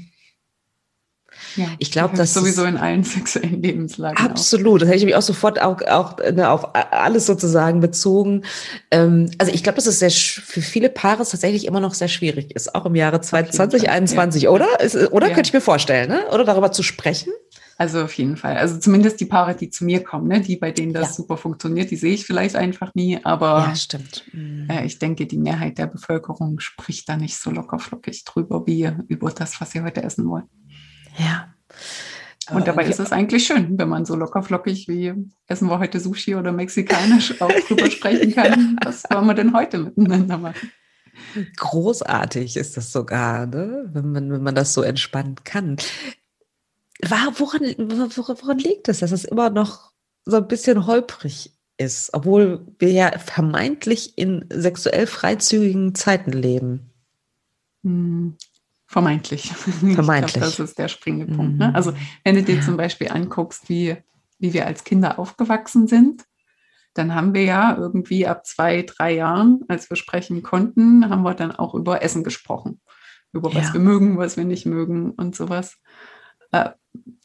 A: Ja, ich glaube, das
B: sowieso in allen <laughs> sexuellen Lebenslagen.
A: Absolut, auch. das hätte ich mich auch sofort auch, auch ne, auf alles sozusagen bezogen. Ähm, also ich glaube, dass es sehr für viele Paare tatsächlich immer noch sehr schwierig ist, auch im Jahre 2021, ja. oder? Ist, oder ja. könnte ich mir vorstellen, ne? Oder darüber zu sprechen?
B: Also auf jeden Fall. Also zumindest die Paare, die zu mir kommen, ne, die bei denen das ja. super funktioniert, die sehe ich vielleicht einfach nie. Aber
A: ja, stimmt. Mhm.
B: Äh, ich denke, die Mehrheit der Bevölkerung spricht da nicht so lockerflockig drüber wie über das, was sie heute essen wollen.
A: Ja.
B: Und dabei ist es eigentlich schön, wenn man so lockerflockig wie essen wir heute Sushi oder mexikanisch auch drüber sprechen kann. <laughs> Was wollen wir denn heute miteinander machen?
A: Großartig ist das sogar, ne? wenn, man, wenn man das so entspannen kann. Woran, woran, woran liegt es, dass es immer noch so ein bisschen holprig ist, obwohl wir ja vermeintlich in sexuell freizügigen Zeiten leben?
B: Vermeintlich. <laughs>
A: Vermeintlich.
B: Glaub, das ist der springende Punkt. Mhm. Ne? Also wenn du dir zum Beispiel anguckst, wie, wie wir als Kinder aufgewachsen sind, dann haben wir ja irgendwie ab zwei, drei Jahren, als wir sprechen konnten, haben wir dann auch über Essen gesprochen. Über was ja. wir mögen, was wir nicht mögen und sowas. Äh,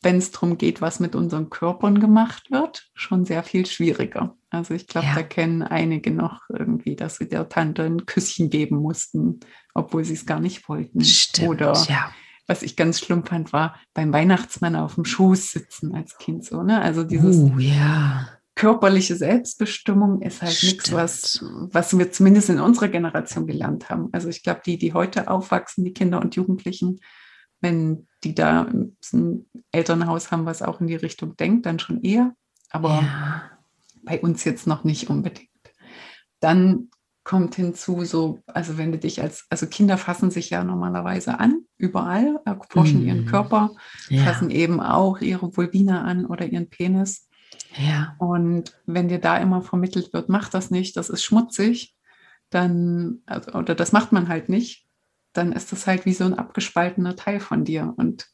B: wenn es darum geht, was mit unseren Körpern gemacht wird, schon sehr viel schwieriger. Also ich glaube, ja. da kennen einige noch irgendwie, dass sie der Tante ein Küsschen geben mussten, obwohl sie es gar nicht wollten.
A: Stimmt,
B: Oder
A: ja.
B: was ich ganz schlimm fand, war beim Weihnachtsmann auf dem Schoß sitzen als Kind so. Ne? Also dieses
A: uh, ja.
B: körperliche Selbstbestimmung ist halt nichts, was, was wir zumindest in unserer Generation gelernt haben. Also ich glaube, die, die heute aufwachsen, die Kinder und Jugendlichen, wenn die da ein Elternhaus haben, was auch in die Richtung denkt, dann schon eher. Aber ja. bei uns jetzt noch nicht unbedingt. Dann kommt hinzu, so, also wenn du dich als, also Kinder fassen sich ja normalerweise an, überall, erforschen mm. ihren Körper, ja. fassen eben auch ihre Vulvina an oder ihren Penis.
A: Ja.
B: Und wenn dir da immer vermittelt wird, mach das nicht, das ist schmutzig, dann, also, oder das macht man halt nicht, dann ist das halt wie so ein abgespaltener Teil von dir. Und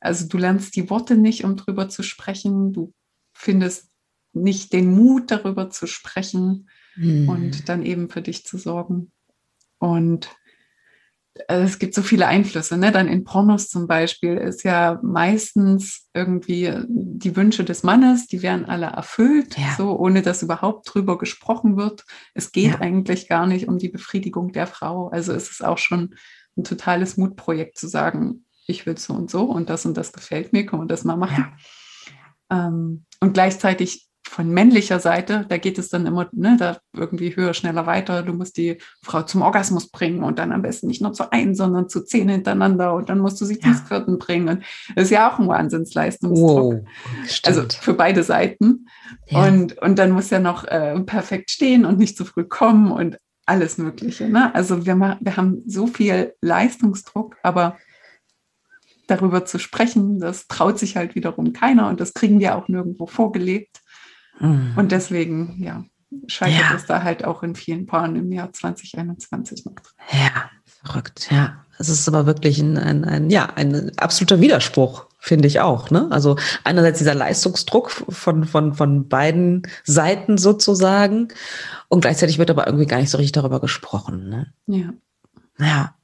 B: also du lernst die Worte nicht, um drüber zu sprechen. Du findest nicht den Mut, darüber zu sprechen hm. und dann eben für dich zu sorgen. Und also es gibt so viele Einflüsse. Ne? Dann in Pornos zum Beispiel ist ja meistens irgendwie die Wünsche des Mannes, die werden alle erfüllt, ja. so ohne dass überhaupt drüber gesprochen wird. Es geht ja. eigentlich gar nicht um die Befriedigung der Frau. Also es ist auch schon ein totales Mutprojekt zu sagen, ich will so und so und das und das gefällt mir, können wir das mal machen. Ja. Ähm, und gleichzeitig von männlicher Seite, da geht es dann immer, ne, da irgendwie höher, schneller weiter. Du musst die Frau zum Orgasmus bringen und dann am besten nicht nur zu einem, sondern zu zehn hintereinander und dann musst du sie ja. zum vierten bringen. Und das ist ja auch ein Wahnsinnsleistungsdruck. Wow, also für beide Seiten. Ja. Und, und dann muss ja noch äh, perfekt stehen und nicht zu früh kommen und alles Mögliche. Ne? Also wir, wir haben so viel Leistungsdruck, aber darüber zu sprechen, das traut sich halt wiederum keiner und das kriegen wir auch nirgendwo vorgelebt. Mhm. Und deswegen, ja, scheitert ja. es da halt auch in vielen Paaren im Jahr 2021 noch.
A: Ja, verrückt, ja. Es ist aber wirklich ein, ein, ein, ja, ein absoluter Widerspruch, finde ich auch. Ne? Also einerseits dieser Leistungsdruck von, von, von beiden Seiten sozusagen und gleichzeitig wird aber irgendwie gar nicht so richtig darüber gesprochen. Ne?
B: Ja.
A: Ja,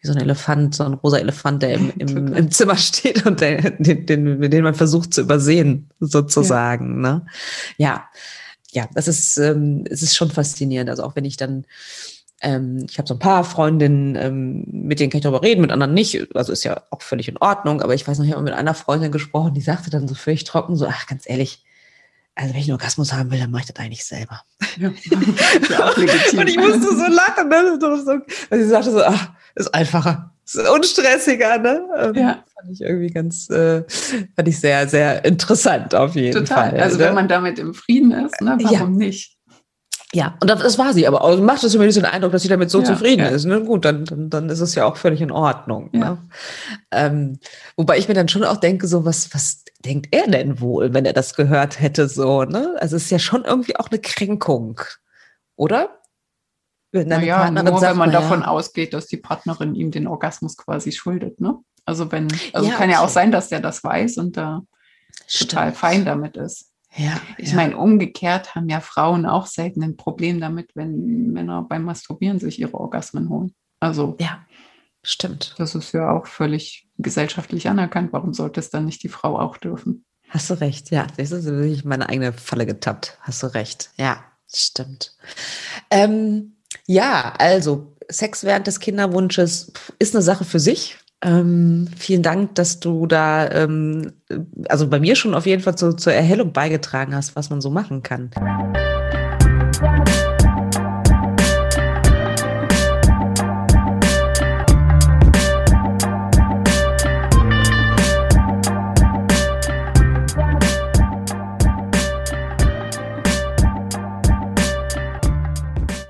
A: wie so ein Elefant, so ein rosa Elefant, der im, im, im Zimmer steht und der, den, den, den man versucht zu übersehen, sozusagen. Ja, ne? ja. ja, das ist, ähm, es ist schon faszinierend. Also auch wenn ich dann, ähm, ich habe so ein paar Freundinnen, ähm, mit denen kann ich darüber reden, mit anderen nicht. Also ist ja auch völlig in Ordnung. Aber ich weiß noch, ich habe mit einer Freundin gesprochen, die sagte dann so völlig trocken, so, ach, ganz ehrlich, also wenn ich einen Orgasmus haben will, dann mache ich das eigentlich selber. Ja, <laughs> ja und ich musste so lachen, ne? Weil sie sagte so, ach, ist einfacher, ist unstressiger, ne? Ähm, ja. Fand ich irgendwie ganz, äh, fand ich sehr, sehr interessant auf jeden Total. Fall.
B: Also ne? wenn man damit im Frieden ist, ne? warum ja. nicht?
A: Ja, und das war sie, aber macht es zumindest den Eindruck, dass sie damit so ja, zufrieden ja. ist. Ne? Gut, dann, dann, dann ist es ja auch völlig in Ordnung. Ja. Ne? Ähm, wobei ich mir dann schon auch denke, so was, was denkt er denn wohl, wenn er das gehört hätte, so, ne? Also es ist ja schon irgendwie auch eine Kränkung, oder?
B: Wenn naja, nur sagt, wenn man davon ausgeht, dass die Partnerin ihm den Orgasmus quasi schuldet, ne? Also wenn, also kann ja auch sein, dass der das weiß und da Stimmt. total fein damit ist.
A: Ja,
B: ich ja. meine, umgekehrt haben ja Frauen auch selten ein Problem damit, wenn Männer beim Masturbieren sich ihre Orgasmen holen. Also
A: ja, stimmt.
B: Das ist ja auch völlig gesellschaftlich anerkannt. Warum sollte es dann nicht die Frau auch dürfen?
A: Hast du recht, ja. Das ist wirklich meine eigene Falle getappt. Hast du recht. Ja, stimmt. Ähm, ja, also Sex während des Kinderwunsches ist eine Sache für sich. Ähm, vielen Dank, dass du da, ähm, also bei mir schon auf jeden Fall zu, zur Erhellung beigetragen hast, was man so machen kann.